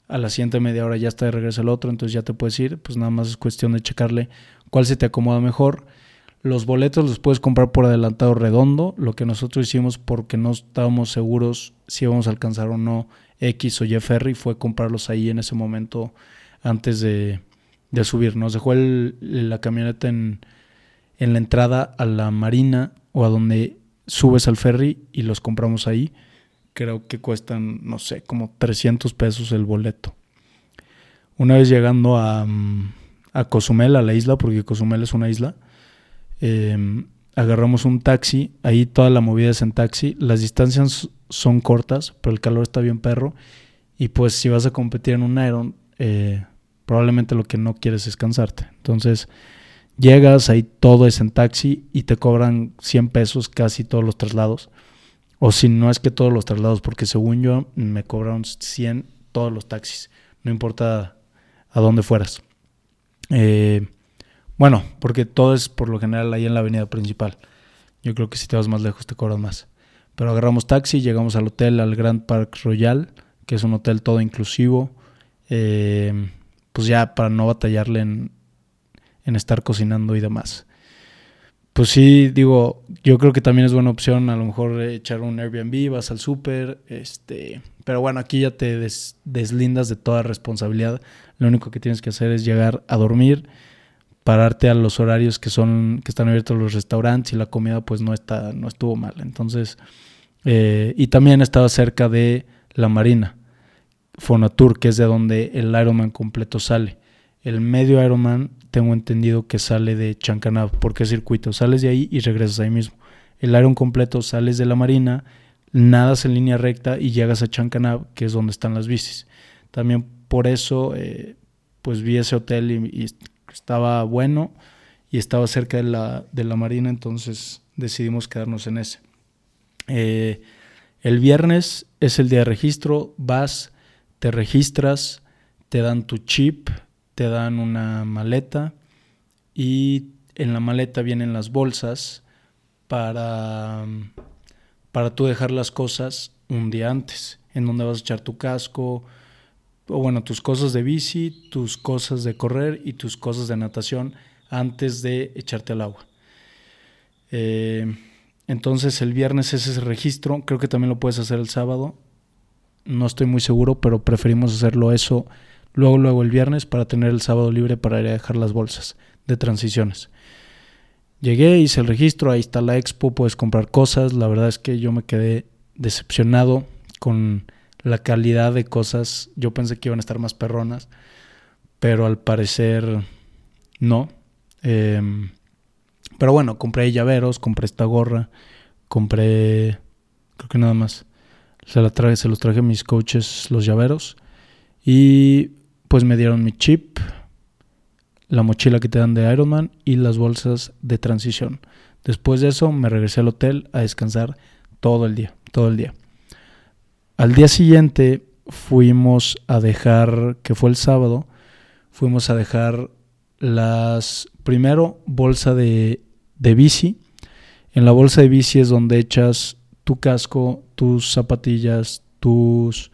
a la siguiente media hora ya está de regreso el otro, entonces ya te puedes ir, pues nada más es cuestión de checarle cuál se te acomoda mejor. Los boletos los puedes comprar por adelantado redondo, lo que nosotros hicimos porque no estábamos seguros si íbamos a alcanzar o no X o Y ferry fue comprarlos ahí en ese momento antes de, subir. Nos dejó la camioneta en, en la entrada a la marina o a donde subes al ferry y los compramos ahí. Creo que cuestan, no sé, como 300 pesos el boleto. Una vez llegando a, mm, a Cozumel, a la isla, porque Cozumel es una isla, em, agarramos un taxi. Ahí toda la movida es en taxi. Las distancias son cortas, pero el calor está bien perro. Y pues si vas a competir en un Iron, eh, probablemente lo que no quieres es cansarte. Entonces Llegas, ahí todo es en taxi y te cobran 100 pesos casi todos los traslados. O si no es que todos los traslados, porque según yo me cobraron 100 todos los taxis, no importa a dónde fueras. Eh, bueno, porque todo es por lo general ahí en la avenida principal. Yo creo que si te vas más lejos te cobran más. Pero agarramos taxi, llegamos al hotel, al Grand Park Royal, que es un hotel todo inclusivo. Eh, pues ya para no batallarle en, en estar cocinando y demás. Pues sí, digo, yo creo que también es buena opción a lo mejor echar un Airbnb, vas al súper, este, pero bueno, aquí ya te deslindas de toda responsabilidad. Lo único que tienes que hacer es llegar a dormir, pararte a los horarios que son que están abiertos los restaurantes y la comida pues no está no estuvo mal. Entonces, eh, y también estaba cerca de la Marina, Fonatur, que es de donde el Ironman completo sale. El medio Ironman tengo entendido que sale de Chancanab. ¿Por qué circuito? Sales de ahí y regresas ahí mismo. El Iron completo sales de la marina, nadas en línea recta y llegas a Chancanab, que es donde están las bicis. También por eso, eh, pues vi ese hotel y, estaba bueno y estaba cerca de la, de la marina, entonces decidimos quedarnos en ese. Eh, el viernes es el día de registro, vas, te registras, te dan tu chip, te dan una maleta y en la maleta vienen las bolsas para, para tú dejar las cosas un día antes, en donde vas a echar tu casco, o bueno, tus cosas de bici, tus cosas de correr y tus cosas de natación antes de echarte al agua. Eh, entonces el viernes es ese registro, creo que también lo puedes hacer el sábado, no estoy muy seguro, pero preferimos hacerlo eso luego, luego el viernes para tener el sábado libre para ir a dejar las bolsas de transiciones. Llegué, hice el registro, ahí está la expo, puedes comprar cosas. La verdad es que yo me quedé decepcionado con la calidad de cosas. Yo pensé que iban a estar más perronas, pero al parecer no. Em, pero bueno, compré llaveros, compré esta gorra, compré, creo que nada más. Se, la traje, se los traje a mis coaches los llaveros y pues me dieron mi chip, la mochila que te dan de Ironman y las bolsas de transición. Después de eso me regresé al hotel a descansar todo el día, todo el día. Al día siguiente fuimos a dejar, que fue el sábado, fuimos a dejar las, primero, bolsa de, de bici. En la bolsa de bici es donde echas tu casco, tus zapatillas, tus,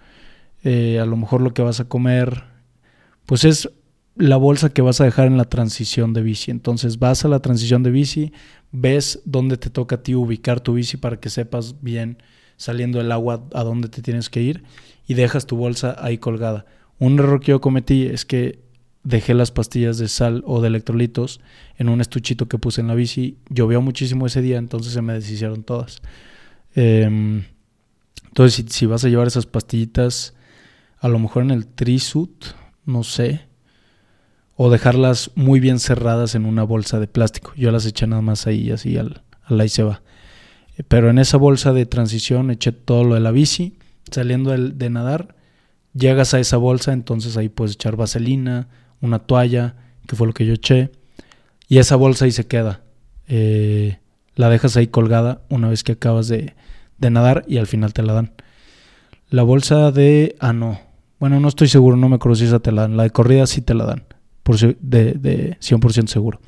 eh, a lo mejor lo que vas a comer. Pues es la bolsa que vas a dejar en la transición de bici. Entonces vas a la transición de bici, ves dónde te toca a ti ubicar tu bici para que sepas bien saliendo del agua a dónde te tienes que ir y dejas tu bolsa ahí colgada. Un error que yo cometí es que dejé las pastillas de sal o de electrolitos en un estuchito que puse en la bici. Llovió muchísimo ese día, entonces se me deshicieron todas. Em, entonces, si, vas a llevar esas pastillitas, a lo mejor en el trisut, no sé, o dejarlas muy bien cerradas en una bolsa de plástico. Yo las eché nada más ahí, así al, al ahí se va. Pero en esa bolsa de transición eché todo lo de la bici. Saliendo de, nadar, llegas a esa bolsa, entonces ahí puedes echar vaselina, una toalla, que fue lo que yo eché. Y esa bolsa ahí se queda. Eh, la dejas ahí colgada una vez que acabas de, nadar y al final te la dan. La bolsa de... Ah, no. Bueno, no estoy seguro, no me acuerdo si esa te la dan. La de corrida sí te la dan, por, de, de 100% seguro.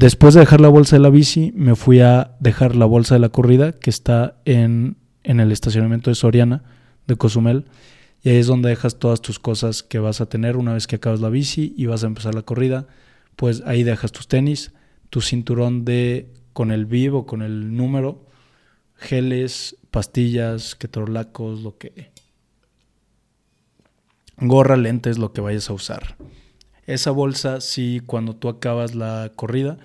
Después de dejar la bolsa de la bici, me fui a dejar la bolsa de la corrida que está en, en el estacionamiento de Soriana, de Cozumel. Y ahí es donde dejas todas tus cosas que vas a tener una vez que acabas la bici y vas a empezar la corrida. Pues ahí dejas tus tenis, tu cinturón de con el vivo, con el número, geles, pastillas, ketorlacos, lo que gorra, lentes, lo que vayas a usar. Esa bolsa, si cuando tú acabas la corrida,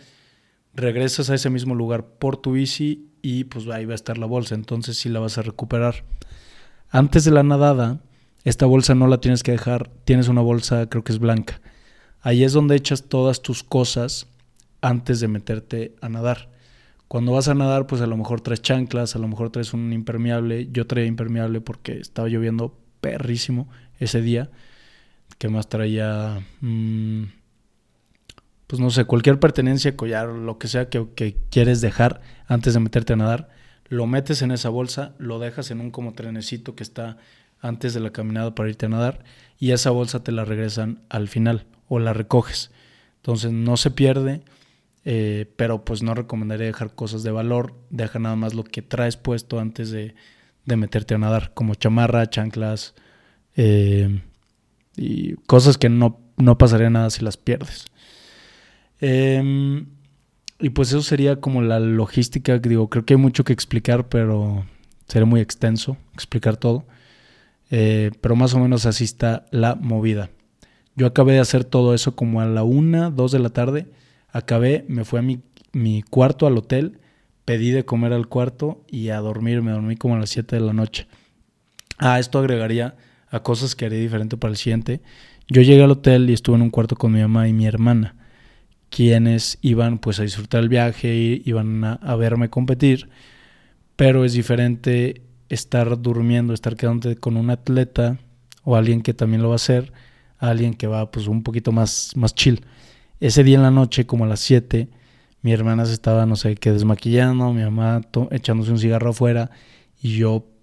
regresas a ese mismo lugar por tu bici y pues ahí va a estar la bolsa, entonces sí la vas a recuperar. Antes de la nadada, esta bolsa no la tienes que dejar, tienes una bolsa, creo que es blanca. Ahí es donde echas todas tus cosas antes de meterte a nadar. Cuando vas a nadar, pues a lo mejor traes chanclas, a lo mejor traes un impermeable. Yo traía impermeable porque estaba lloviendo perrísimo ese día. ¿Qué más traía? Mm, pues no sé, cualquier pertenencia, collar, lo que sea que, que, quieres dejar antes de meterte a nadar, lo metes en esa bolsa, lo dejas en un como trenecito que está antes de la caminada para irte a nadar y esa bolsa te la regresan al final o la recoges. Entonces no se pierde, eh, pero pues no recomendaría dejar cosas de valor, deja nada más lo que traes puesto antes de, de meterte a nadar, como chamarra, chanclas, eh, y cosas que no, no pasaría nada si las pierdes. Em, y pues eso sería como la logística, digo, creo que hay mucho que explicar, pero sería muy extenso explicar todo. Eh, pero más o menos así está la movida. Yo acabé de hacer todo eso como a la una, dos de la tarde. Acabé, me fui a mi, mi cuarto al hotel, pedí de comer al cuarto y a dormir. Me dormí como a las 7 de la noche. Ah, esto agregaría a cosas que haré diferente para el siguiente. Yo llegué al hotel y estuve en un cuarto con mi mamá y mi hermana, quienes iban pues a disfrutar el viaje, iban a, verme competir, pero es diferente estar durmiendo, estar quedándote con un atleta o alguien que también lo va a hacer, alguien que va pues un poquito más, más chill. Ese día en la noche, como a las 7, mi hermana se estaba, no sé qué, desmaquillando, mi mamá echándose un cigarro afuera y yo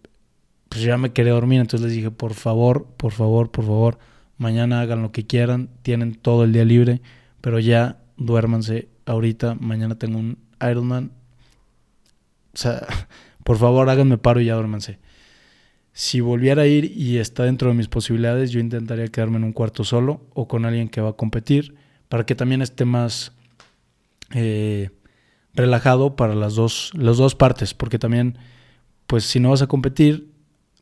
pues ya me quería dormir, entonces les dije, por favor, por favor, por favor, mañana hagan lo que quieran, tienen todo el día libre, pero ya duérmanse ahorita, mañana tengo un Ironman. O sea, [LAUGHS] por favor, háganme paro y ya duérmanse. Si volviera a ir y está dentro de mis posibilidades, yo intentaría quedarme en un cuarto solo o con alguien que va a competir para que también esté más eh, relajado para las dos, las dos partes, porque también, pues si no vas a competir,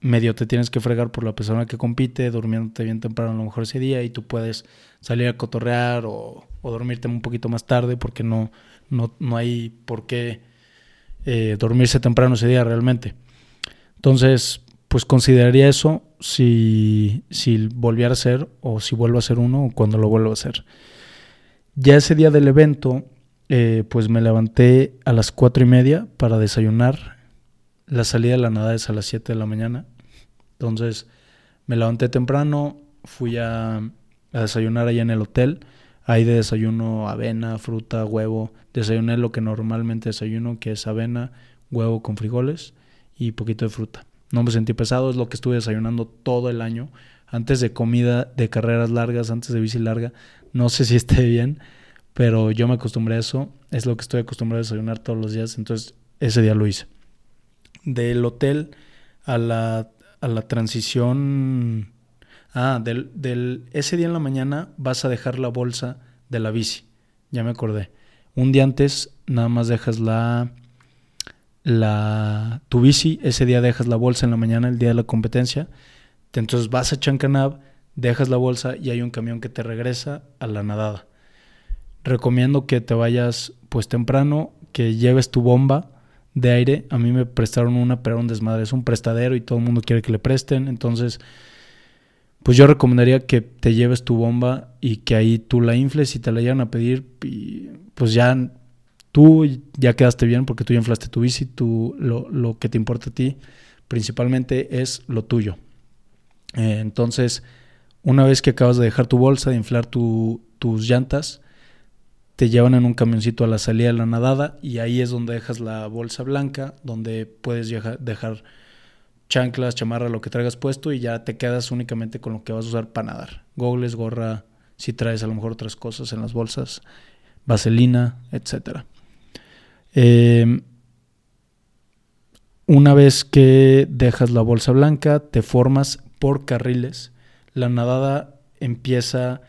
medio te tienes que fregar por la persona que compite, durmiéndote bien temprano a lo mejor ese día y tú puedes salir a cotorrear o, dormirte un poquito más tarde porque no, no, no hay por qué eh, dormirse temprano ese día realmente. Entonces, pues consideraría eso. si, si volviera a ser o si vuelvo a ser uno o cuando lo vuelvo a hacer. Ya ese día del evento, eh, pues me levanté a las cuatro y media para desayunar. La salida de la nada es a las 7 de la mañana. Entonces me levanté temprano, fui a, desayunar allá en el hotel. Ahí de desayuno avena, fruta, huevo. Desayuné lo que normalmente desayuno, que es avena, huevo con frijoles y poquito de fruta. No me sentí pesado, es lo que estuve desayunando todo el año. Antes de comida, de carreras largas, antes de bici larga. No sé si esté bien, pero yo me acostumbré a eso. Es lo que estoy acostumbrado a desayunar todos los días. Entonces, ese día lo hice. Del hotel a la, a la transición. Ah, del, del, ese día en la mañana vas a dejar la bolsa de la bici. Ya me acordé. Un día antes nada más dejas la, la, tu bici, ese día dejas la bolsa en la mañana, el día de la competencia, entonces vas a Chancanab, dejas la bolsa y hay un camión que te regresa a la nadada. Recomiendo que te vayas pues temprano, que lleves tu bomba de aire. A mí me prestaron una, pero un desmadre. Es un prestadero y todo el mundo quiere que le presten. Entonces, pues yo recomendaría que te lleves tu bomba y que ahí tú la infles y te la llegan a pedir. Y pues ya tú ya quedaste bien porque tú ya inflaste tu bici, tú, lo, que te importa a ti principalmente es lo tuyo. Eh, entonces, una vez que acabas de dejar tu bolsa, de inflar tus llantas, te llevan en un camioncito a la salida de la nadada y ahí es donde dejas la bolsa blanca, donde puedes dejar chanclas, chamarra, lo que traigas puesto y ya te quedas únicamente con lo que vas a usar para nadar. Gogles, gorra, si traes a lo mejor otras cosas en las bolsas, vaselina, etcétera. Eh, una vez que dejas la bolsa blanca, te formas por carriles. La nadada empieza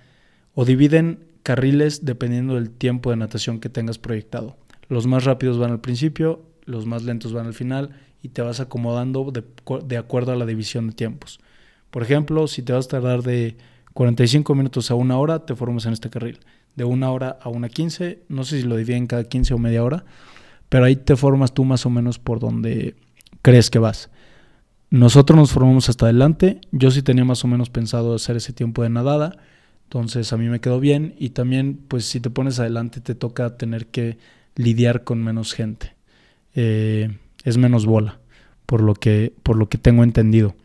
o dividen carriles dependiendo del tiempo de natación que tengas proyectado. Los más rápidos van al principio, los más lentos van al final y te vas acomodando de, acuerdo a la división de tiempos. Por ejemplo, si te vas a tardar de 45 minutos a una hora, te formas en este carril. De una hora a una 15, no sé si lo dividen cada 15 o media hora, pero ahí te formas tú más o menos por donde crees que vas. Nosotros nos formamos hasta adelante, yo sí tenía más o menos pensado hacer ese tiempo de nadada, entonces a mí me quedó bien y también pues si te pones adelante te toca tener que lidiar con menos gente, eh, es menos bola, por lo, que, por lo que tengo entendido.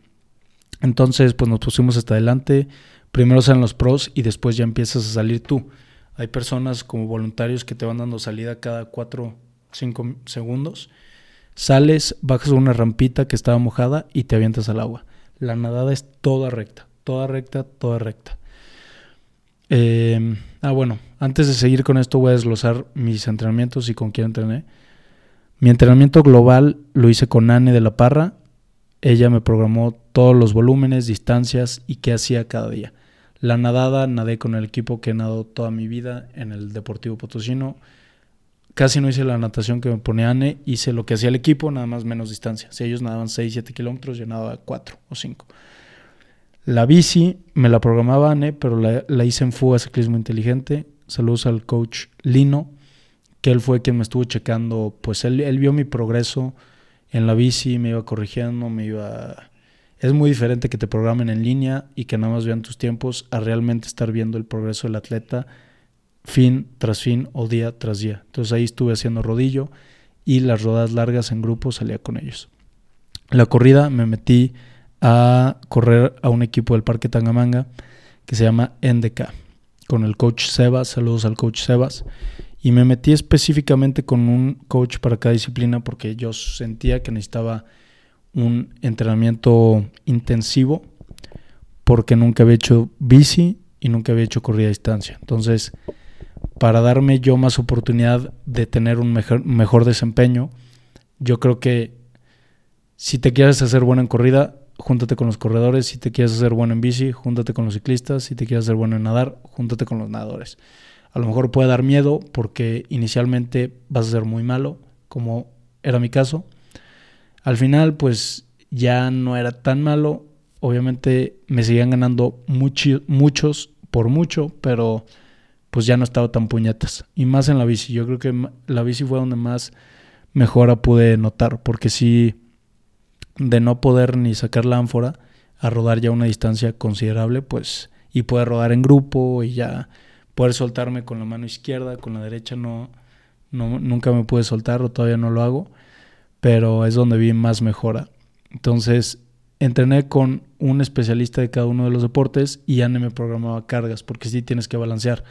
Entonces pues nos pusimos hasta adelante, primero salen los pros y después ya empiezas a salir tú. Hay personas como voluntarios que te van dando salida cada cuatro 5 segundos. Sales, bajas una rampita que estaba mojada y te avientas al agua. La nadada es toda recta, toda recta, toda recta. Em, ah, bueno, antes de seguir con esto voy a desglosar mis entrenamientos y con quién entrené. Mi entrenamiento global lo hice con Anne de la Parra. Ella me programó todos los volúmenes, distancias y qué hacía cada día. La nadada, nadé con el equipo que he nadado toda mi vida en el Deportivo Potosino casi no hice la natación que me pone Anne, hice lo que hacía el equipo, nada más menos distancia. Si ellos nadaban 6, 7 kilómetros, yo nadaba 4 o 5. La bici me la programaba Anne, pero la, hice en fuga ciclismo inteligente. Saludos al coach Lino, que él fue quien me estuvo checando, pues él, él vio mi progreso en la bici, me iba corrigiendo, me iba... Es muy diferente que te programen en línea y que nada más vean tus tiempos a realmente estar viendo el progreso del atleta fin tras fin o día tras día. Entonces ahí estuve haciendo rodillo y las rodadas largas en grupo salía con ellos. La corrida me metí a correr a un equipo del Parque Tangamanga que se llama NDK, con el coach Sebas, saludos al coach Sebas, y me metí específicamente con un coach para cada disciplina porque yo sentía que necesitaba un entrenamiento intensivo porque nunca había hecho bici y nunca había hecho corrida a distancia. Entonces, para darme yo más oportunidad de tener un mejor, mejor desempeño. Yo creo que si te quieres hacer bueno en corrida, júntate con los corredores. Si te quieres hacer bueno en bici, júntate con los ciclistas. Si te quieres hacer bueno en nadar, júntate con los nadadores. A lo mejor puede dar miedo porque inicialmente vas a ser muy malo, como era mi caso. Al final, pues ya no era tan malo. Obviamente me seguían ganando muchos por mucho, pero pues ya no estaba tan puñetas. Y más en la bici. Yo creo que la bici fue donde más mejora pude notar. Porque sí, de no poder ni sacar la ánfora, a rodar ya una distancia considerable, pues, y poder rodar en grupo y ya poder soltarme con la mano izquierda, con la derecha no, no nunca me pude soltar o todavía no lo hago, pero es donde vi más mejora. Entonces, entrené con un especialista de cada uno de los deportes y Anne me programaba cargas, porque sí tienes que balancear.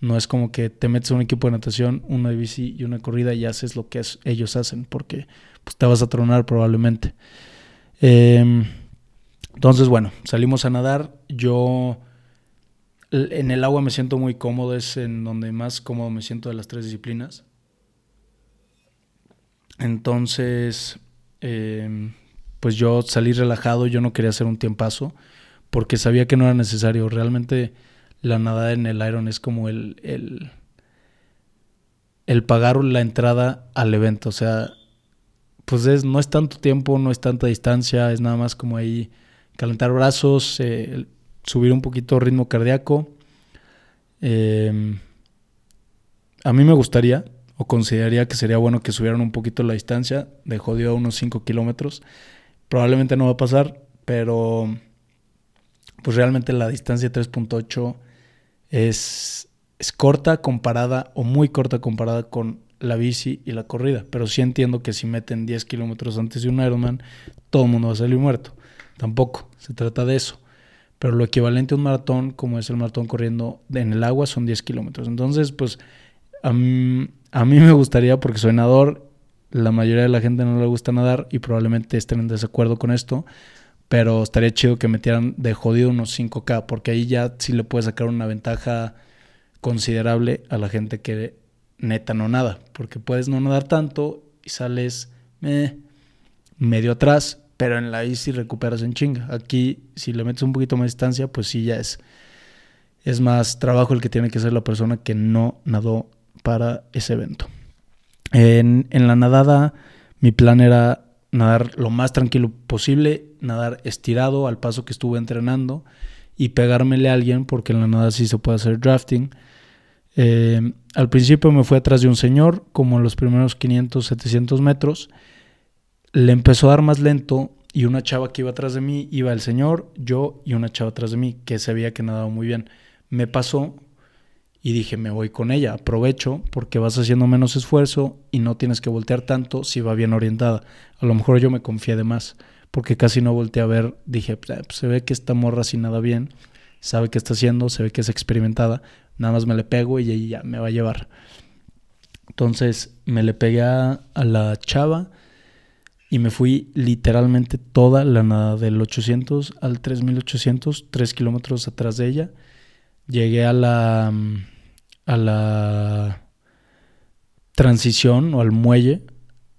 No es como que te metes a un equipo de natación, una de bici y una corrida y haces lo que ellos hacen, porque pues, te vas a tronar probablemente. Em, entonces, bueno, salimos a nadar. Yo en el agua me siento muy cómodo, es en donde más cómodo me siento de las tres disciplinas. Entonces, em, pues yo salí relajado, yo no quería hacer un tiempazo, porque sabía que no era necesario. Realmente la nadada en el Iron es como el, el, el pagar la entrada al evento. O sea, pues es, no es tanto tiempo, no es tanta distancia, es nada más como ahí calentar brazos, eh, subir un poquito ritmo cardíaco. Em, a mí me gustaría o consideraría que sería bueno que subieran un poquito la distancia, de jodido a unos 5 kilómetros. Probablemente no va a pasar, pero pues realmente la distancia 3.8 es, es corta comparada o muy corta comparada con la bici y la corrida. Pero sí entiendo que si meten 10 kilómetros antes de un Ironman, todo el mundo va a salir muerto. Tampoco, se trata de eso. Pero lo equivalente a un maratón, como es el maratón corriendo en el agua, son 10 kilómetros. Entonces, pues a mí, a mí me gustaría, porque soy nadador, la mayoría de la gente no le gusta nadar y probablemente estén en desacuerdo con esto, pero estaría chido que metieran de jodido unos 5K, porque ahí ya sí le puede sacar una ventaja considerable a la gente que neta no nada, porque puedes no nadar tanto y sales eh, medio atrás, pero en la bici recuperas en chinga. Aquí, si le metes un poquito más distancia, pues sí ya es, es más trabajo el que tiene que hacer la persona que no nadó para ese evento. En, en la nadada, mi plan era nadar lo más tranquilo posible, nadar estirado al paso que estuve entrenando y pegármele a alguien, porque en la nada sí se puede hacer drafting. Eh, al principio me fui atrás de un señor, como en los primeros 500, 700 metros. Le empezó a dar más lento y una chava que iba atrás de mí, iba el señor, yo y una chava atrás de mí, que sabía que nadaba muy bien. Me pasó y dije, me voy con ella, aprovecho porque vas haciendo menos esfuerzo y no tienes que voltear tanto si va bien orientada. A lo mejor yo me confié de más porque casi no volteé a ver, dije, pues, se ve que esta morra sin nada bien, sabe qué está haciendo, se ve que es experimentada, nada más me le pego y ella ya me va a llevar. Entonces me le pegué a, la chava y me fui literalmente toda la nada del 800 al 3800, tres kilómetros atrás de ella. Llegué a la a la transición o al muelle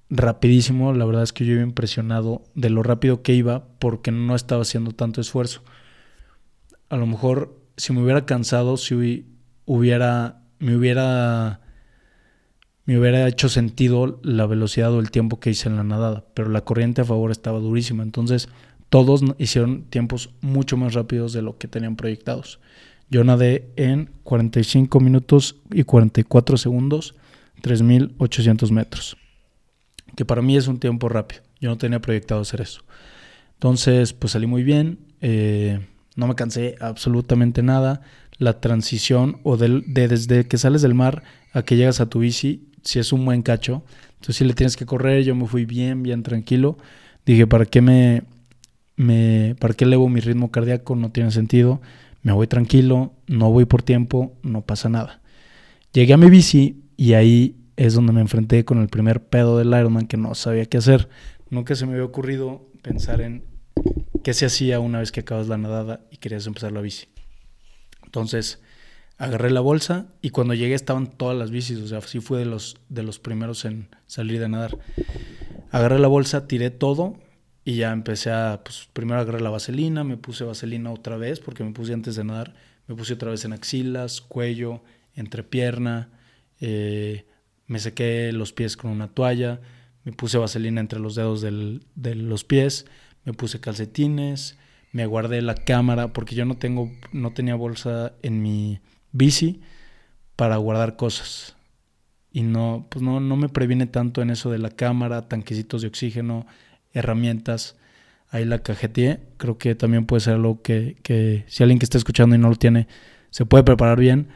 rapidísimo. La verdad es que yo iba impresionado de lo rápido que iba porque no estaba haciendo tanto esfuerzo. A lo mejor si me hubiera cansado, si hubiera, me hubiera, me hubiera hecho sentido la velocidad o el tiempo que hice en la nadada, pero la corriente a favor estaba durísima. Entonces todos hicieron tiempos mucho más rápidos de lo que tenían proyectados. Yo nadé en 45 minutos y 44 segundos, 3.800 metros, que para mí es un tiempo rápido. Yo no tenía proyectado hacer eso. Entonces, pues salí muy bien, eh, no me cansé absolutamente nada. La transición o de desde que sales del mar a que llegas a tu bici, si es un buen cacho. Entonces, si le tienes que correr, yo me fui bien, bien tranquilo. Dije, ¿para qué me, me para qué elevo mi ritmo cardíaco? No tiene sentido me voy tranquilo, no voy por tiempo, no pasa nada. Llegué a mi bici y ahí es donde me enfrenté con el primer pedo del Ironman que no sabía qué hacer. Nunca se me había ocurrido pensar en qué se hacía una vez que acabas la nadada y querías empezar la bici. Entonces, agarré la bolsa y cuando llegué estaban todas las bicis, o sea, sí fue de los, de los primeros en salir de nadar. Agarré la bolsa, tiré todo y ya empecé a, pues primero agarré la vaselina, me puse vaselina otra vez porque me puse antes de nadar, me puse otra vez en axilas, cuello, entrepierna, eh, me sequé los pies con una toalla, me puse vaselina entre los dedos de los pies, me puse calcetines, me guardé la cámara porque yo no tengo, no tenía bolsa en mi bici para guardar cosas. Y no, pues no, no me previene tanto en eso de la cámara, tanquecitos de oxígeno, herramientas. ahí la cajeteé. Creo que también puede ser algo que, que si alguien que está escuchando y no lo tiene, se puede preparar bien.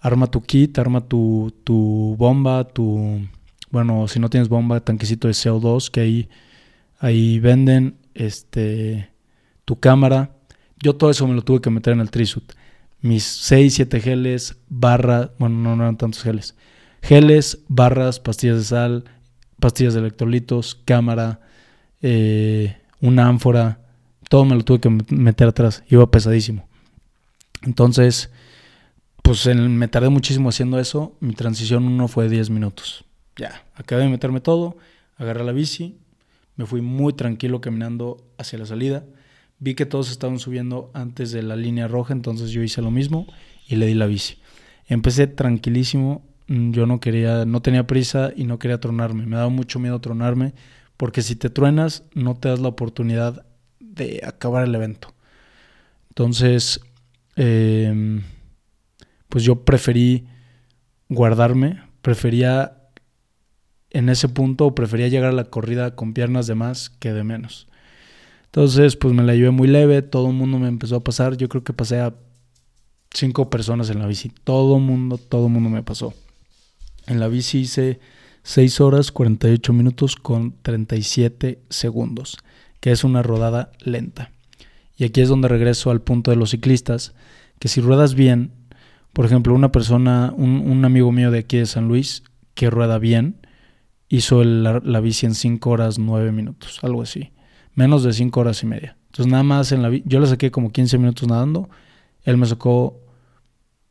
Arma tu kit, arma tu, tu bomba, tu... Bueno, si no tienes bomba, tanquecito de CO2 que ahí, ahí venden. Este, tu cámara. Yo todo eso me lo tuve que meter en el Trisut. Mis 6, 7 geles, barra, bueno, no, no eran tantos geles. Geles, barras, pastillas de sal, pastillas de electrolitos, cámara, eh, una ánfora, todo me lo tuve que meter atrás, iba pesadísimo. Entonces, pues me tardé muchísimo haciendo eso, mi transición uno fue 10 minutos. Ya, acabé de meterme todo, agarré la bici, me fui muy tranquilo caminando hacia la salida. Vi que todos estaban subiendo antes de la línea roja, entonces yo hice lo mismo y le di la bici. Empecé tranquilísimo, mm, yo no quería, no tenía prisa y no quería tronarme. Me daba mucho miedo tronarme porque si te truenas no te das la oportunidad de acabar el evento. Entonces, em, pues yo preferí guardarme, prefería en ese punto, prefería llegar a la corrida con piernas de más que de menos. Entonces, pues me la llevé muy leve, todo el mundo me empezó a pasar, yo creo que pasé a cinco personas en la bici, todo el mundo, todo el mundo me pasó. En la bici hice 6 horas 48 minutos con 37 segundos, que es una rodada lenta. Y aquí es donde regreso al punto de los ciclistas, que si ruedas bien, por ejemplo, una persona, un, amigo mío de aquí de San Luis, que rueda bien, hizo la, bici en 5 horas 9 minutos, algo así. Menos de 5 horas y media. Entonces nada más en la bici, yo le saqué como 15 minutos nadando, él me sacó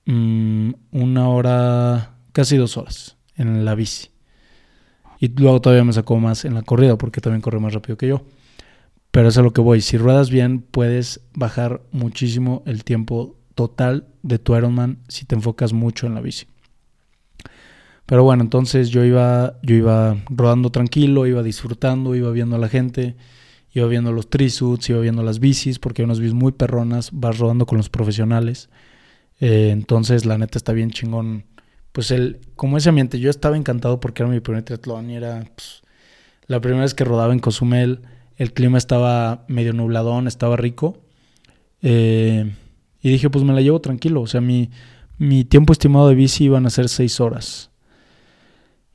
mm, una hora, casi dos horas en la bici. Y luego todavía me sacó más en la corrida porque también corre más rápido que yo. Pero eso es a lo que voy. Si ruedas bien, puedes bajar muchísimo el tiempo total de tu Ironman si te enfocas mucho en la bici. Pero bueno, entonces yo iba, yo iba rodando tranquilo, iba disfrutando, iba viendo a la gente, iba viendo los trisuits, iba viendo las bicis, porque hay unas bicis muy perronas, vas rodando con los profesionales. Eh, entonces, la neta está bien chingón pues el, como ese ambiente, yo estaba encantado porque era mi primer triatlón y era pues, la primera vez que rodaba en Cozumel, el clima estaba medio nubladón, estaba rico. Eh, y dije, pues me la llevo tranquilo. O sea, mi, mi tiempo estimado de bici iban a ser 6 horas.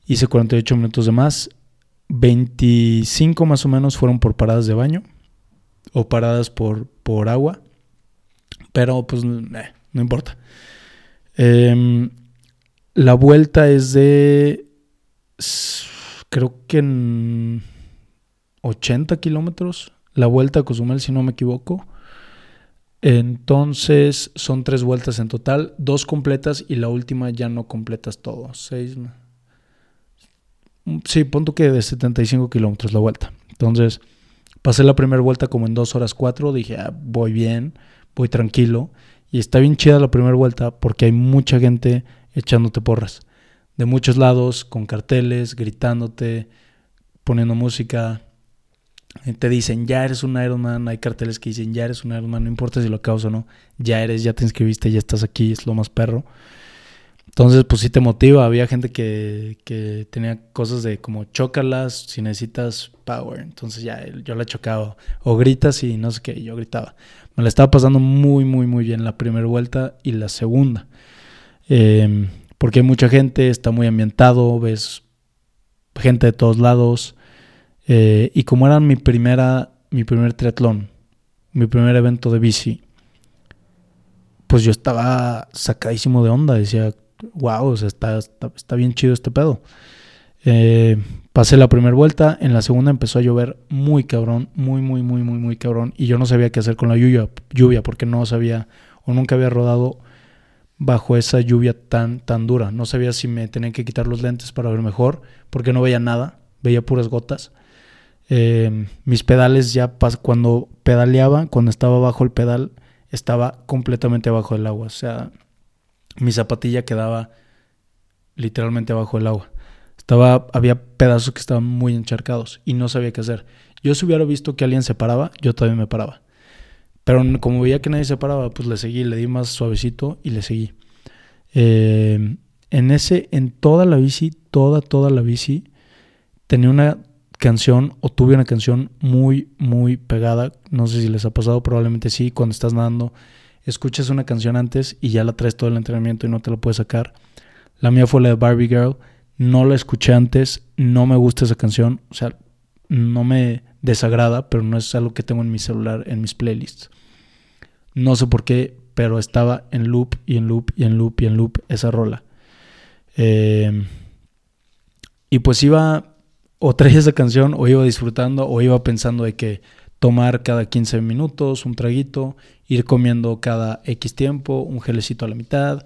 Hice 48 minutos de más. 25 más o menos fueron por paradas de baño o paradas por, por agua. Pero pues eh, no importa. Eh, la vuelta es de, creo que en 80 kilómetros. La vuelta a Cozumel, si no me equivoco. Entonces son tres vueltas en total, dos completas y la última ya no completas todo. Seis. Sí, punto que de 75 kilómetros la vuelta. Entonces pasé la primera vuelta como en dos horas cuatro. Dije, ah, voy bien, voy tranquilo. Y está bien chida la primera vuelta porque hay mucha gente echándote porras. De muchos lados, con carteles, gritándote, poniendo música. Te dicen, ya eres un Ironman. Hay carteles que dicen, ya eres un Ironman. No importa si lo causa o no. Ya eres, ya te inscribiste, ya estás aquí. Es lo más perro. Entonces, pues sí te motiva. Había gente que, que tenía cosas de como chócalas si necesitas power. Entonces ya yo la chocaba. O gritas y no sé qué. Yo gritaba. Me la estaba pasando muy, muy, muy bien la primera vuelta y la segunda. Em, porque hay mucha gente, está muy ambientado, ves gente de todos lados. Eh, y como era mi primera, mi primer triatlón, mi primer evento de bici, pues yo estaba sacadísimo de onda. Decía, wow, está, está, bien chido este pedo. Eh, pasé la primera vuelta, en la segunda empezó a llover muy cabrón, muy, muy, muy, muy, muy cabrón. Y yo no sabía qué hacer con la lluvia, lluvia porque no sabía o nunca había rodado bajo esa lluvia tan, tan dura. No sabía si me tenían que quitar los lentes para ver mejor, porque no veía nada, veía puras gotas. Eh, mis pedales ya cuando pedaleaba, cuando estaba bajo el pedal, estaba completamente abajo del agua. O sea, mi zapatilla quedaba literalmente abajo del agua. Estaba, había pedazos que estaban muy encharcados y no sabía qué hacer. Yo si hubiera visto que alguien se paraba, yo todavía me paraba. Pero como veía que nadie se paraba, pues le seguí, le di más suavecito y le seguí. Eh, en ese, en toda la bici, toda, toda la bici, tenía una canción o tuve una canción muy, muy pegada. No sé si les ha pasado, probablemente sí. Cuando estás nadando, escuchas una canción antes y ya la traes todo el entrenamiento y no te la puedes sacar. La mía fue la de Barbie Girl. No la escuché antes, no me gusta esa canción. O sea, no me desagrada, pero no es algo que tengo en mi celular, en mis playlists. No sé por qué, pero estaba en loop y en loop y en loop y en loop esa rola. Eh, y pues iba o traía esa canción o iba disfrutando o iba pensando de que tomar cada 15 minutos un traguito, ir comiendo cada X tiempo, un gelecito a la mitad.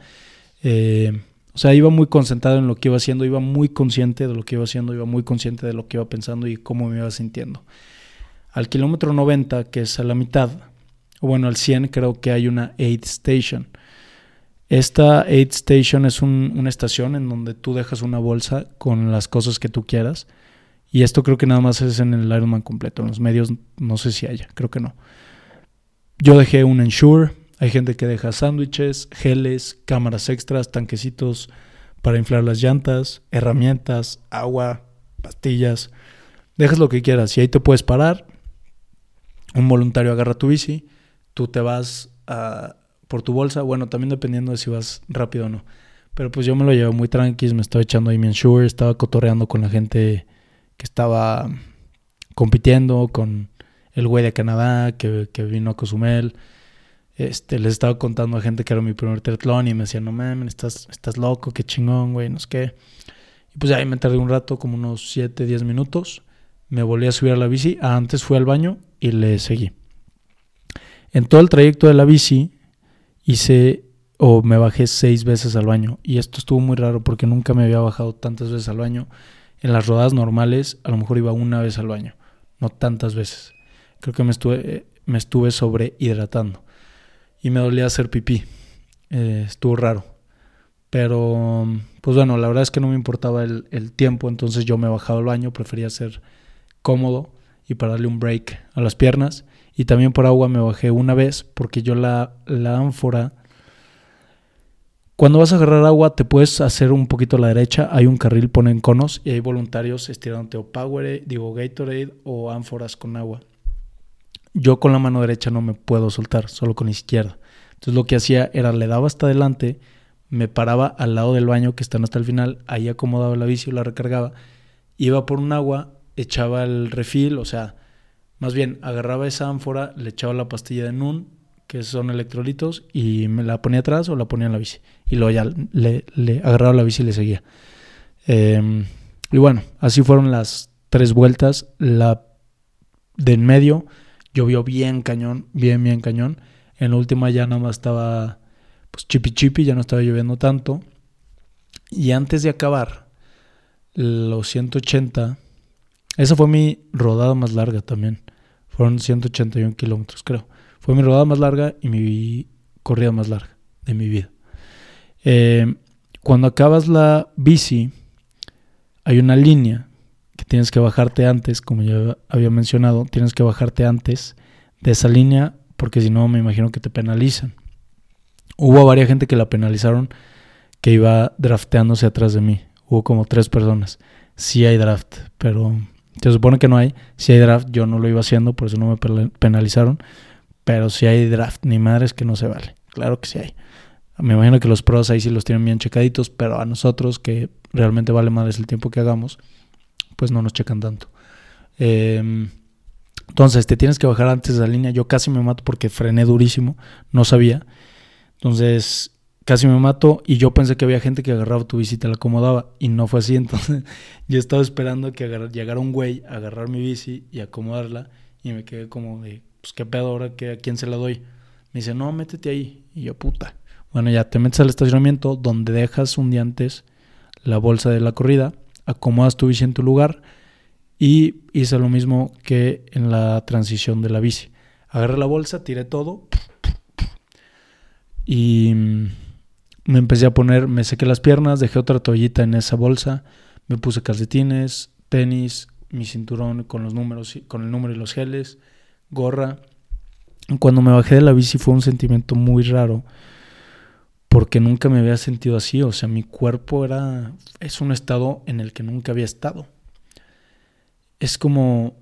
Eh, o sea, iba muy concentrado en lo que iba haciendo, iba muy consciente de lo que iba haciendo, iba muy consciente de lo que iba pensando y cómo me iba sintiendo. Al kilómetro 90, que es a la mitad, o bueno, al 100 creo que hay una aid station. Esta aid station es una estación en donde tú dejas una bolsa con las cosas que tú quieras y esto creo que nada más es en el Ironman completo. En los medios no sé si haya, creo que no. Yo dejé un Ensure. Hay gente que deja sándwiches, geles, cámaras extras, tanquecitos para inflar las llantas, herramientas, agua, pastillas. Dejas lo que quieras y ahí te puedes parar. Un voluntario agarra tu bici, tú te vas por tu bolsa. Bueno, también dependiendo de si vas rápido o no. Pero pues yo me lo llevo muy tranquilo, me estaba echando ahí mi Ensure, estaba cotorreando con la gente que estaba compitiendo con el güey de Canadá que, vino a Cozumel. Este, les estaba contando a gente que era mi primer triatlón y me decían, no mames, estás, estás loco, qué chingón, güey, no sé qué. Y pues ahí me tardé un rato, como unos 7, 10 minutos. Me volví a subir a la bici. Antes fui al baño y le seguí. En todo el trayecto de la bici hice o me bajé seis veces al baño. Y esto estuvo muy raro porque nunca me había bajado tantas veces al baño. En las rodadas normales a lo mejor iba una vez al baño, no tantas veces. Creo que me estuve, me estuve sobrehidratando y me dolía hacer pipí. Eh, estuvo raro. Pero, pues bueno, la verdad es que no me importaba el, el, tiempo, entonces yo me bajaba al baño, prefería ser cómodo y para darle un break a las piernas. Y también por agua me bajé una vez porque yo la, la ánfora cuando vas a agarrar agua, te puedes hacer un poquito a la derecha. Hay un carril, ponen conos y hay voluntarios estirándote o Powerade, digo Gatorade o ánforas con agua. Yo con la mano derecha no me puedo soltar, solo con la izquierda. Entonces lo que hacía era le daba hasta adelante, me paraba al lado del baño que están hasta el final, ahí acomodaba la bici, la recargaba, iba por un agua, echaba el refil, o sea, más bien agarraba esa ánfora, le echaba la pastilla de Nun, que son electrolitos, y me la ponía atrás o la ponía en la bici. Y luego ya le, agarraba la bici y le seguía. Em, y bueno, así fueron las tres vueltas. La de en medio llovió bien cañón, bien, bien cañón. En la última ya nada más estaba pues chipi chipi, ya no estaba lloviendo tanto. Y antes de acabar los 180, esa fue mi rodada más larga también. Fueron 181 kilómetros, creo. Fue mi rodada más larga y mi corrida más larga de mi vida. Eh, cuando acabas la bici, hay una línea que tienes que bajarte antes, como ya había mencionado, tienes que bajarte antes de esa línea porque si no me imagino que te penalizan. Hubo varias gente que la penalizaron que iba drafteándose atrás de mí. Hubo como tres personas. Sí hay draft, pero se supone que no hay. Si hay draft, yo no lo iba haciendo, por eso no me penalizaron. Pero si hay draft, ni madres que no se vale. Claro que sí hay. Me imagino que los pros ahí sí los tienen bien checaditos, pero a nosotros, que realmente vale madres el tiempo que hagamos, pues no nos checan tanto. Em, entonces, te tienes que bajar antes de la línea. Yo casi me mato porque frené durísimo, no sabía. Entonces, casi me mato y yo pensé que había gente que agarraba tu bici y te la acomodaba y no fue así. [LAUGHS] Entonces, yo estaba esperando que llegara un güey a agarrar mi bici y acomodarla y me quedé como de, pues qué pedo ahora, que ¿a quién se la doy? Me dice, no, métete ahí. Y yo, puta. Bueno, ya te metes al estacionamiento donde dejas un día antes la bolsa de la corrida, acomodas tu bici en tu lugar y hice lo mismo que en la transición de la bici. Agarré la bolsa, tiré todo y me empecé a poner, me sequé las piernas, dejé otra toallita en esa bolsa, me puse calcetines, tenis, mi cinturón con los números, con el número y los geles, gorra. Cuando me bajé de la bici fue un sentimiento muy raro porque nunca me había sentido así, o sea, mi cuerpo era es un estado en el que nunca había estado. es como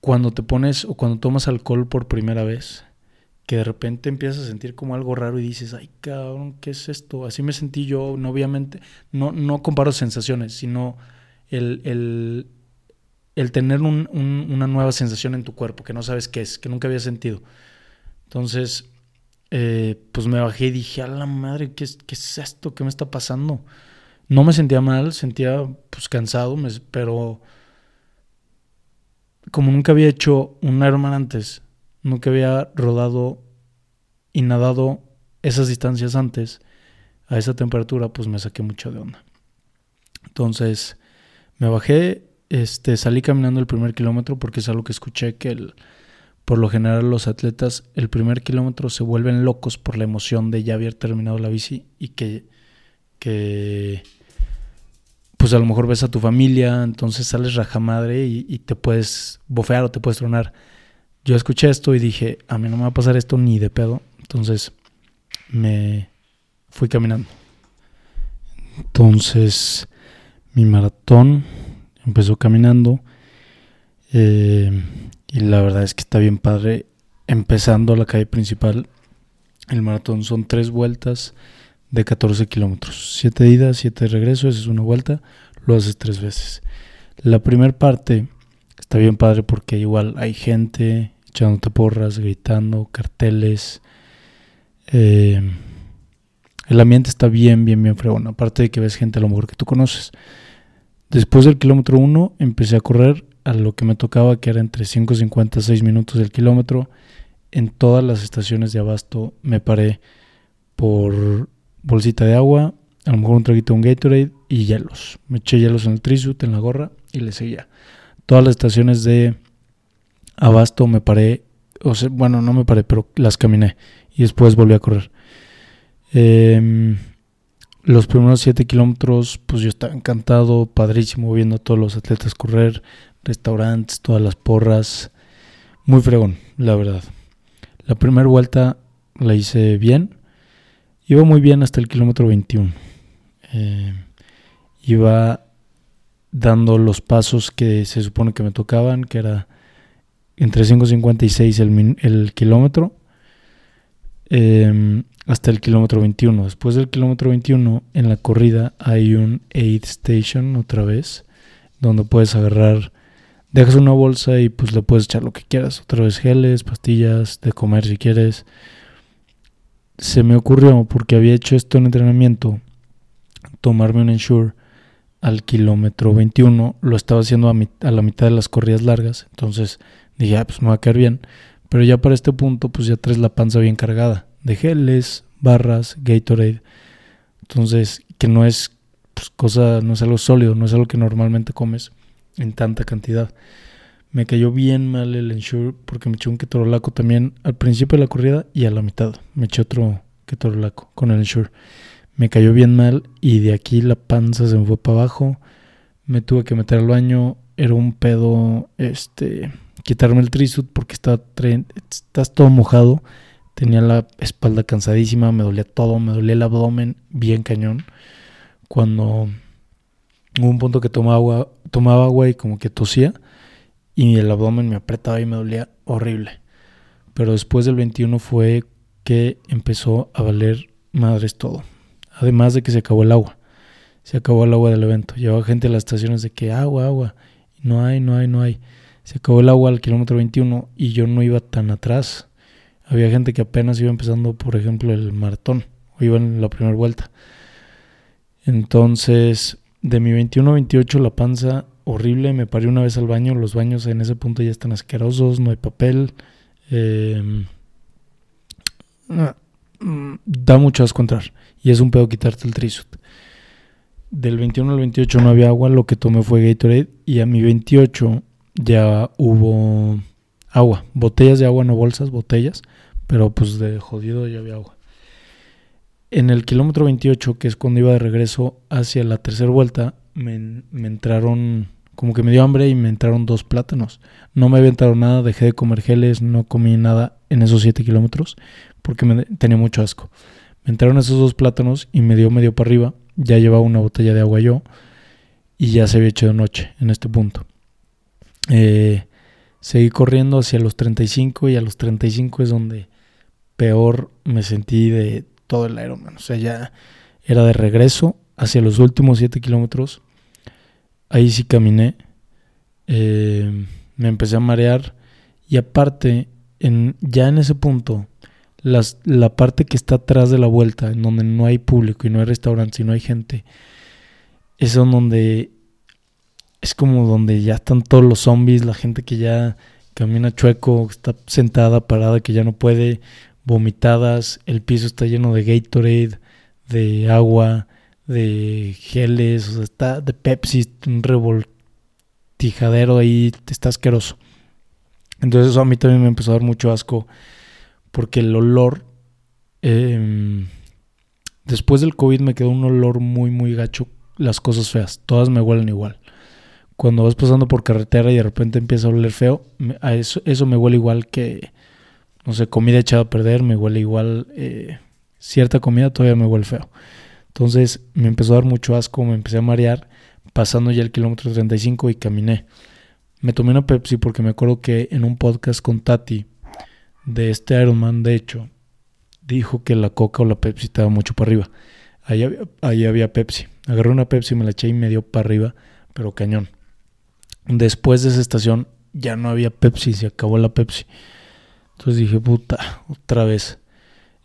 cuando te pones o cuando tomas alcohol por primera vez, que de repente empiezas a sentir como algo raro y dices, ay cabrón, ¿qué es esto? Así me sentí yo, no, obviamente, no, no comparo sensaciones, sino el, el, el tener un, una nueva sensación en tu cuerpo que no sabes qué es, que nunca había sentido. Entonces, eh, pues me bajé y dije, a la madre, ¿qué es, ¿qué es esto? ¿Qué me está pasando? No me sentía mal, sentía pues cansado, pero como nunca había hecho un Ironman antes, nunca había rodado y nadado esas distancias antes, a esa temperatura, pues me saqué mucho de onda. Entonces, me bajé, este, salí caminando el primer kilómetro porque es algo que escuché que el, por lo general los atletas el primer kilómetro se vuelven locos por la emoción de ya haber terminado la bici y que, que pues a lo mejor ves a tu familia, entonces sales rajamadre y, y te puedes bofear o te puedes tronar. Yo escuché esto y dije, a mí no me va a pasar esto ni de pedo. Entonces me fui caminando. Entonces mi maratón empezó caminando. Eh, y la verdad es que está bien padre. Empezando la calle principal, el maratón son tres vueltas de 14 kilómetros. Siete idas, siete de regreso, esa es una vuelta, lo haces tres veces. La primera parte está bien padre porque igual hay gente echándote porras, gritando, carteles. Eh, el ambiente está bien, bien, bien fregón. Aparte de que ves gente a lo mejor que tú conoces. Después del kilómetro 1 empecé a correr a lo que me tocaba, que era entre 5.50 y 6 minutos del kilómetro. En todas las estaciones de abasto me paré por bolsita de agua, a lo mejor un traguito de un Gatorade y hielos. Me eché hielos en el trisuit, en la gorra y le seguía. Todas las estaciones de abasto me paré, o sea, bueno, no me paré, pero las caminé y después volví a correr. Eh, los primeros 7 kilómetros, pues yo estaba encantado, padrísimo, viendo a todos los atletas correr, restaurantes, todas las porras. Muy fregón, la verdad. La primera vuelta la hice bien. Iba muy bien hasta el kilómetro 21. Eh, iba dando los pasos que se supone que me tocaban, que era entre 5.56 el, el kilómetro. Eh, hasta el kilómetro 21. Después del kilómetro 21, en la corrida hay un aid station otra vez, donde puedes agarrar, dejas una bolsa y pues le puedes echar lo que quieras. Otra vez geles, pastillas, de comer si quieres. Se me ocurrió, porque había hecho esto en entrenamiento, tomarme un Ensure al kilómetro 21. Lo estaba haciendo a, a la mitad de las corridas largas. Entonces dije, ah, pues me va a caer bien. Pero ya para este punto, pues ya traes la panza bien cargada de geles, barras, Gatorade. Entonces, que no es pues, cosa, no es algo sólido, no es algo que normalmente comes en tanta cantidad. Me cayó bien mal el Ensure porque me eché un ketorolaco también al principio de la corrida y a la mitad. Me eché otro ketorolaco con el Ensure. Me cayó bien mal y de aquí la panza se me fue para abajo. Me tuve que meter al baño. Era un pedo, este, quitarme el trisut porque está, estás todo mojado Tenía la espalda cansadísima, me dolía todo, me dolía el abdomen bien cañón. Cuando hubo un punto que tomaba agua, tomaba agua y como que tosía y el abdomen me apretaba y me dolía horrible. Pero después del 21 fue que empezó a valer madres todo. Además de que se acabó el agua. Se acabó el agua del evento. Llevaba gente a las estaciones de que agua, agua. no hay, no hay, no hay. Se acabó el agua al kilómetro 21 y yo no iba tan atrás. Había gente que apenas iba empezando, por ejemplo, el maratón o iba en la primera vuelta. Entonces, de mi 21 a 28, la panza horrible. Me paré una vez al baño. Los baños en ese punto ya están asquerosos, no hay papel. Em, da mucho asco entrar. Y es un pedo quitarte el trisut. Del 21 al 28 no había agua, lo que tomé fue Gatorade. Y a mi 28 ya hubo agua, botellas de agua, no bolsas, botellas, pero pues de jodido ya había agua. En el kilómetro 28, que es cuando iba de regreso hacia la tercera vuelta, me, entraron, como que me dio hambre y me entraron dos plátanos. No me había nada, dejé de comer geles, no comí nada en esos 7 kilómetros porque tenía mucho asco. Me entraron esos dos plátanos y me dio medio para arriba. Ya llevaba una botella de agua yo y ya se había hecho de noche en este punto. Eh, seguí corriendo hacia los 35 y a los 35 es donde peor me sentí de todo el Ironman. O sea, ya era de regreso hacia los últimos 7 kilómetros. Ahí sí caminé. Eh, me empecé a marear. Y aparte, en, ya en ese punto, las, la parte que está atrás de la vuelta, en donde no hay público y no hay restaurantes y no hay gente, es donde es como donde ya están todos los zombies, la gente que ya camina chueco, está sentada, parada, que ya no puede, vomitadas, el piso está lleno de Gatorade, de agua, de geles, o sea, está de Pepsi, un revoltijadero ahí, está asqueroso. Entonces eso a mí también me empezó a dar mucho asco porque el olor, em, después del COVID me quedó un olor muy, muy gacho, las cosas feas, todas me huelen igual. Cuando vas pasando por carretera y de repente empieza a oler feo, a eso, eso me huele igual que, no sé, comida echada a perder, me huele igual, eh, cierta comida todavía me huele feo. Entonces me empezó a dar mucho asco, me empecé a marear, pasando ya el kilómetro 35 y caminé. Me tomé una Pepsi porque me acuerdo que en un podcast con Tati, de este Ironman, de hecho, dijo que la coca o la Pepsi estaba mucho para arriba. Ahí había, ahí había Pepsi. Agarré una Pepsi, me la eché y me dio para arriba, pero cañón. Después de esa estación ya no había Pepsi, se acabó la Pepsi. Entonces dije, puta, otra vez.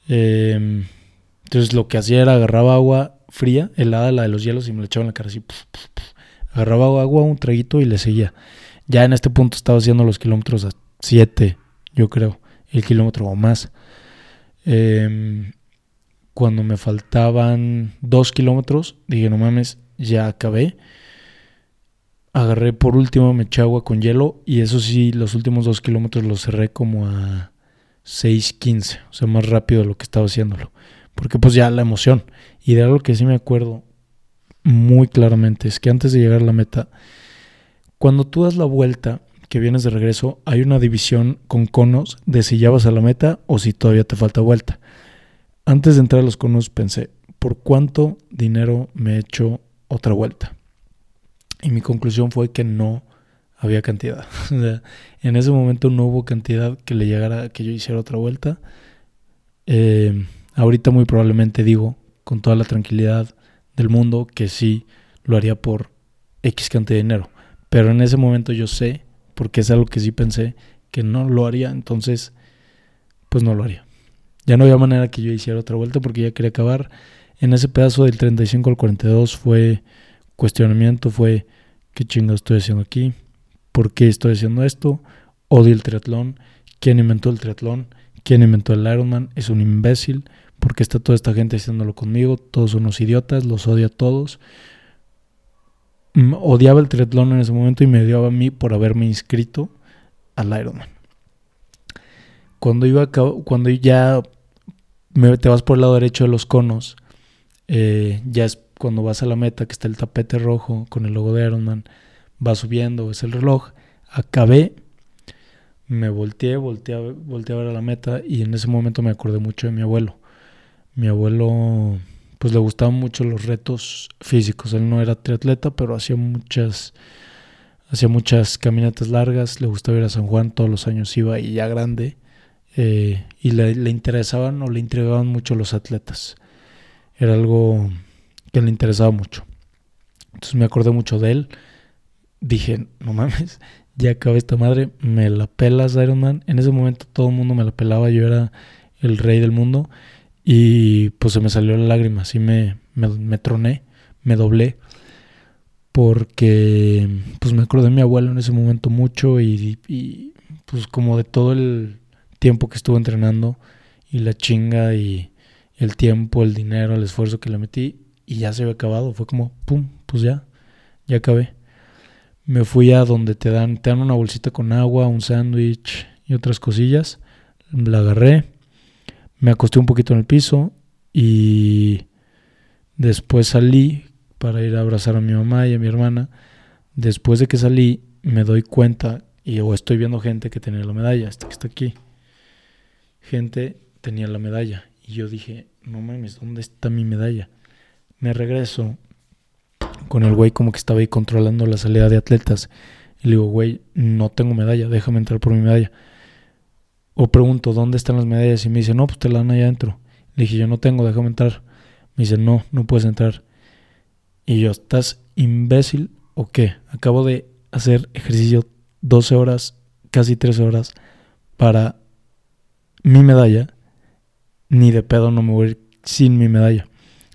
Em, entonces lo que hacía era agarraba agua fría, helada, la de los hielos, y me la echaba en la cara así. Agarraba agua, un traguito y le seguía. Ya en este punto estaba haciendo los kilómetros a 7, yo creo el kilómetro o más. Em, cuando me faltaban dos kilómetros, dije, no mames, ya acabé. Agarré por último, me eché agua con hielo y eso sí, los últimos dos kilómetros los cerré como a 6.15, o sea, más rápido de lo que estaba haciéndolo. Porque pues ya la emoción. Y de algo que sí me acuerdo muy claramente es que antes de llegar a la meta, cuando tú das la vuelta, que vienes de regreso, hay una división con conos de si ya vas a la meta o si todavía te falta vuelta. Antes de entrar a los conos pensé, ¿por cuánto dinero me he hecho otra vuelta? Y mi conclusión fue que no había cantidad. [LAUGHS] en ese momento no hubo cantidad que le llegara que yo hiciera otra vuelta. Eh, ahorita muy probablemente digo, con toda la tranquilidad del mundo, que sí lo haría por X cantidad de dinero. Pero en ese momento yo sé porque es algo que sí pensé que no lo haría, entonces pues no lo haría. Ya no había manera que yo hiciera otra vuelta porque ya quería acabar. En ese pedazo del 35 al 42 fue cuestionamiento, fue qué chingo estoy haciendo aquí, por qué estoy haciendo esto, odio el triatlón, quién inventó el triatlón, quién inventó el Ironman, es un imbécil, porque está toda esta gente haciéndolo conmigo, todos son unos idiotas, los odio a todos. Odiaba el triatlón en ese momento y me odiaba a mí por haberme inscrito al Ironman. Cuando iba cuando ya te vas por el lado derecho de los conos, eh, ya es cuando vas a la meta que está el tapete rojo con el logo de Ironman, va subiendo, es el reloj, acabé, me volteé, volteé, volteé a ver a la meta y en ese momento me acordé mucho de mi abuelo. Mi abuelo pues le gustaban mucho los retos físicos. Él no era triatleta, pero hacía muchas, hacía muchas caminatas largas. Le gustaba ir a San Juan, todos los años iba y ya grande. Eh, y le, le, interesaban o le intrigaban mucho los atletas. Era algo que le interesaba mucho. Entonces me acordé mucho de él. Dije, no mames, ya acabé esta madre, me la pelas Iron Man. En ese momento todo el mundo me la pelaba, yo era el rey del mundo. Y pues se me salió la lágrima, así me, me, troné, me doblé, porque pues me acordé de mi abuelo en ese momento mucho y, y, pues como de todo el tiempo que estuve entrenando y la chinga y el tiempo, el dinero, el esfuerzo que le metí y ya se había acabado, fue como, pum, pues ya, ya acabé. Me fui a donde te dan, te dan una bolsita con agua, un sándwich y otras cosillas, la agarré me acosté un poquito en el piso y después salí para ir a abrazar a mi mamá y a mi hermana. Después de que salí, me doy cuenta y o estoy viendo gente que tenía la medalla, esta que está aquí. Gente tenía la medalla y yo dije, no mames, ¿dónde está mi medalla? Me regreso con el güey como que estaba ahí controlando la salida de atletas Y le digo, güey, no tengo medalla, déjame entrar por mi medalla. O pregunto, ¿dónde están las medallas? Y me dice, no, pues te la dan allá adentro. Le dije, yo no tengo, déjame entrar. Me dice, no, no puedes entrar. Y yo, ¿estás imbécil o qué? Acabo de hacer ejercicio 12 horas, casi 13 horas para mi medalla. Ni de pedo no me voy a ir sin mi medalla.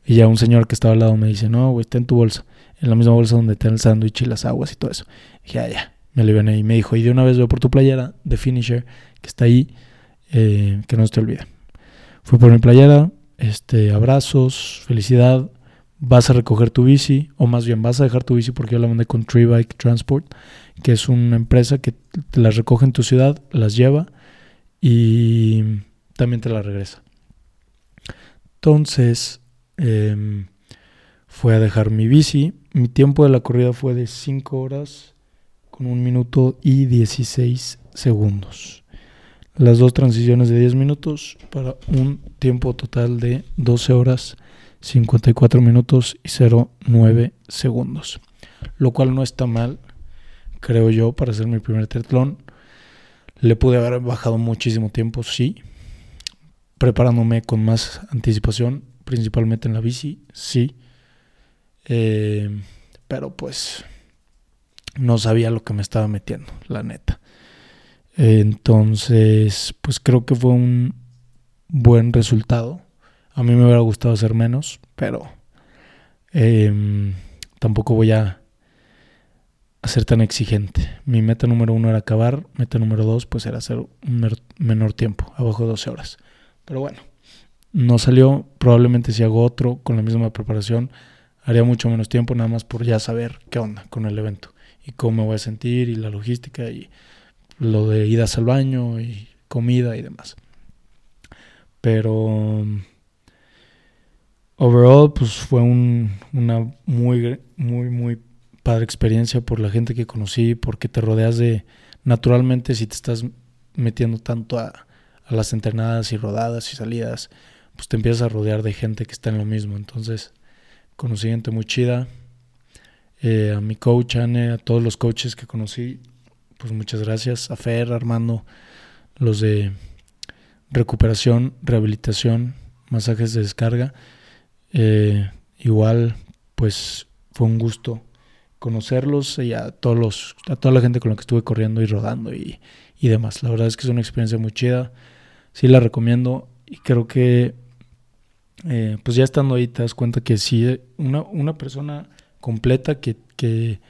Y ya un señor que estaba al lado me dice, no, güey, está en tu bolsa. En la misma bolsa donde está el sándwich y las aguas y todo eso. Y dije, ah, ya, me aliviané. Y me dijo, y de una vez veo por tu playera de Finisher, que está ahí, eh, que no se te olvide. Fui por mi playera, este, abrazos, felicidad, vas a recoger tu bici, o más bien vas a dejar tu bici porque yo la mandé con Tree Bike Transport, que es una empresa que te las recoge en tu ciudad, las lleva y también te la regresa. Entonces, eh, fue a dejar mi bici. Mi tiempo de la corrida fue de 5 horas con un minuto y 16 segundos. Las dos transiciones de 10 minutos para un tiempo total de 12 horas 54 minutos y 09 segundos. Lo cual no está mal, creo yo, para hacer mi primer triatlón. Le pude haber bajado muchísimo tiempo, sí. Preparándome con más anticipación, principalmente en la bici, sí. Eh, pero pues no sabía lo que me estaba metiendo, la neta. Entonces, pues creo que fue un buen resultado. A mí me hubiera gustado hacer menos, pero em, tampoco voy a, ser tan exigente. Mi meta número uno era acabar, meta número dos pues era hacer un menor tiempo, abajo de 12 horas. Pero bueno, no salió. Probablemente si hago otro con la misma preparación, haría mucho menos tiempo nada más por ya saber qué onda con el evento y cómo me voy a sentir y la logística y lo de idas al baño y comida y demás. Pero overall, pues fue una muy, muy, muy padre experiencia por la gente que conocí, porque te rodeas de, naturalmente, si te estás metiendo tanto a, a las entrenadas y rodadas y salidas, pues te empiezas a rodear de gente que está en lo mismo. Entonces, conocí gente muy chida. Eh, a mi coach, Anne, a todos los coaches que conocí, pues muchas gracias. A Fer, Armando, los de recuperación, rehabilitación, masajes de descarga. Eh, igual, pues fue un gusto conocerlos y a todos los, a toda la gente con la que estuve corriendo y rodando y, y demás. La verdad es que es una experiencia muy chida. Sí la recomiendo y creo que eh, pues ya estando ahí te das cuenta que si una, una persona completa que, que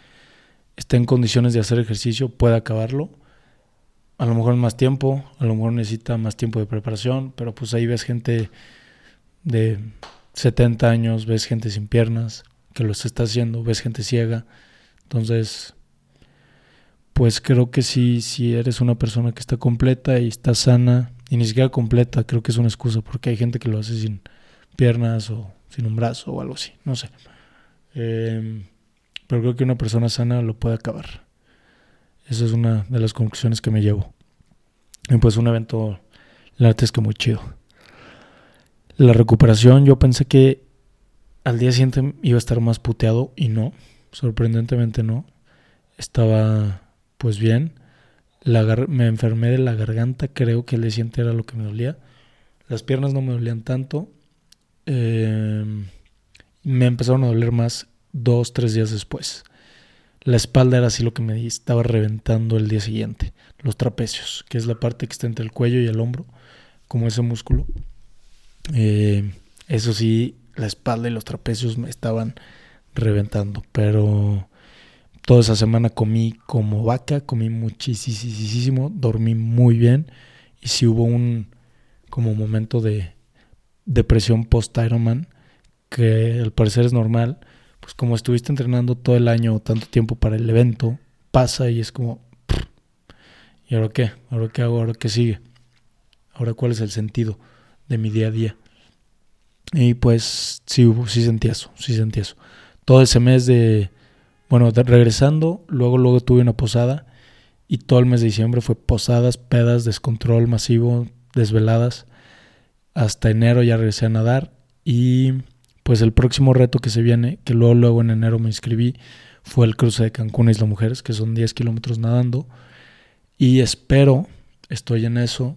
está en condiciones de hacer ejercicio puede acabarlo. A lo mejor más tiempo, a lo mejor necesita más tiempo de preparación, pero pues ahí ves gente de 70 años, ves gente sin piernas que lo está haciendo, ves gente ciega. Entonces, pues creo que sí, si eres una persona que está completa y está sana, y ni siquiera completa, creo que es una excusa, porque hay gente que lo hace sin piernas o sin un brazo o algo así, no sé. Em, pero creo que una persona sana lo puede acabar. Esa es una de las conclusiones que me llevo. Y pues un evento, la es muy chido. La recuperación, yo pensé que al día siguiente iba a estar más puteado y no, sorprendentemente no. Estaba pues bien. Me enfermé de la garganta, creo que el día siguiente era lo que me dolía. Las piernas no me dolían tanto. Em, me empezaron a doler más dos, tres días después. La espalda era así lo que me estaba reventando el día siguiente. Los trapecios, que es la parte que está entre el cuello y el hombro, como ese músculo. Eh, eso sí, la espalda y los trapecios me estaban reventando, pero toda esa semana comí como vaca, comí muchísimo, dormí muy bien y si hubo un como momento de depresión post Ironman que al parecer es normal, pues como estuviste entrenando todo el año tanto tiempo para el evento, pasa y es como ¿y ahora qué? ¿Ahora qué hago? ¿Ahora qué sigue? ¿Ahora cuál es el sentido? de mi día a día. Y pues sí, sí sentí eso, sí sentí eso. Todo ese mes de, bueno, regresando, luego, luego tuve una posada y todo el mes de diciembre fue posadas, pedas, descontrol masivo, desveladas. Hasta enero ya regresé a nadar y pues el próximo reto que se viene, que luego, en enero me inscribí, fue el cruce de Cancún a Isla Mujeres, que son 10 kilómetros nadando. Y espero, estoy en eso,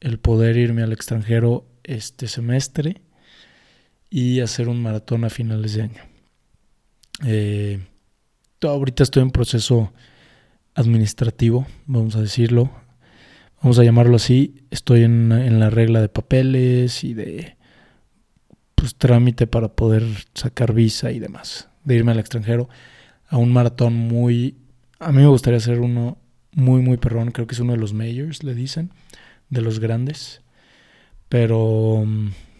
el poder irme al extranjero este semestre y hacer un maratón a finales de año. Eh, ahorita estoy en proceso administrativo, vamos a decirlo, vamos a llamarlo así. Estoy en, en la regla de papeles y de pues, trámite para poder sacar visa y demás, de irme al extranjero a un maratón muy... A mí me gustaría hacer uno muy, muy perrón, creo que es uno de los majors, le dicen, de los grandes. Pero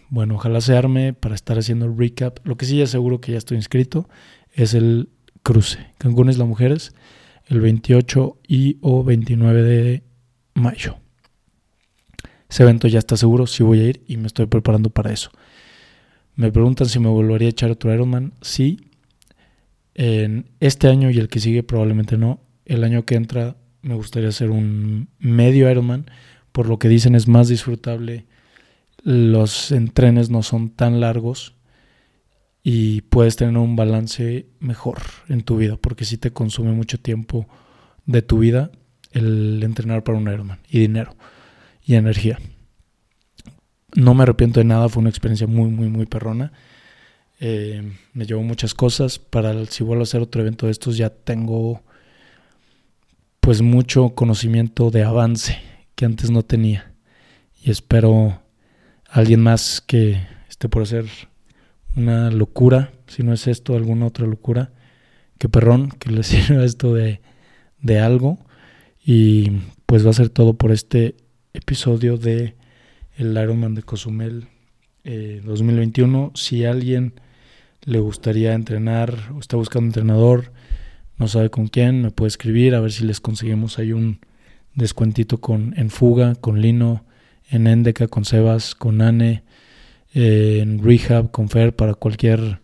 bueno, ojalá se arme para estar haciendo el recap. Lo que sí ya seguro que ya estoy inscrito es el cruce. Cancún es las mujeres, el 28 y o 29 de mayo. Ese evento ya está seguro, sí voy a ir y me estoy preparando para eso. Me preguntan si me volvería a echar otro Ironman. Sí. En este año y el que sigue probablemente no. El año que entra me gustaría hacer un medio Ironman. Por lo que dicen es más disfrutable. Los entrenes no son tan largos y puedes tener un balance mejor en tu vida, porque si te consume mucho tiempo de tu vida el entrenar para un Ironman y dinero y energía. No me arrepiento de nada, fue una experiencia muy, muy, muy perrona. Eh, me llevó muchas cosas. Para si vuelvo a hacer otro evento de estos, ya tengo pues mucho conocimiento de avance que antes no tenía. Y espero alguien más que esté por hacer una locura, si no es esto, alguna otra locura, que perrón, que le [LAUGHS] sirva esto de, de algo. Y pues va a ser todo por este episodio de el Ironman de Cozumel 2021. Eh, si alguien le gustaría entrenar o está buscando entrenador, no sabe con quién, me puede escribir a ver si les conseguimos ahí un descuentito con en Fuga, con Lino, en Endeca, con Sebas, con Ane, eh, en Rehab, con Fer para cualquier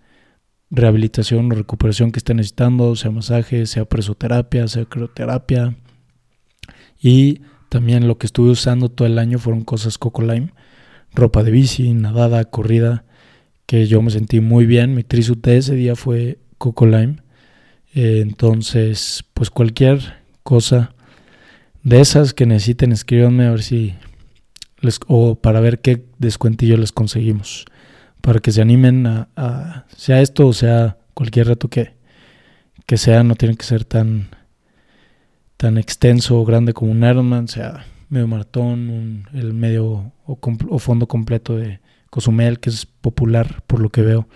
rehabilitación o recuperación que esté necesitando, sea masaje, sea presoterapia, sea crioterapia. Y también lo que estuve usando todo el año fueron cosas Coco Lime, ropa de bici, nadada, corrida, que yo me sentí muy bien. Mi trisuit de ese día fue Coco Lime. Eh, entonces, pues cualquier cosa de esas que necesiten, escríbanme a ver si o para ver qué descuentillo les conseguimos. Para que se animen a, sea esto o sea cualquier reto que, que sea, no tiene que ser tan tan extenso o grande como un Ironman, sea medio maratón, el medio o, fondo completo de Cozumel, que es popular por lo que veo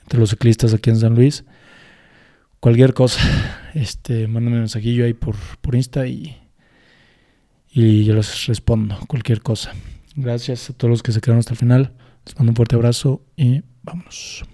entre los ciclistas aquí en San Luis. Cualquier cosa, [LAUGHS] este, mándame un mensajillo ahí por, por Insta y, y yo les respondo, cualquier cosa. Gracias a todos los que se quedaron hasta el final. Les mando un fuerte abrazo y vámonos.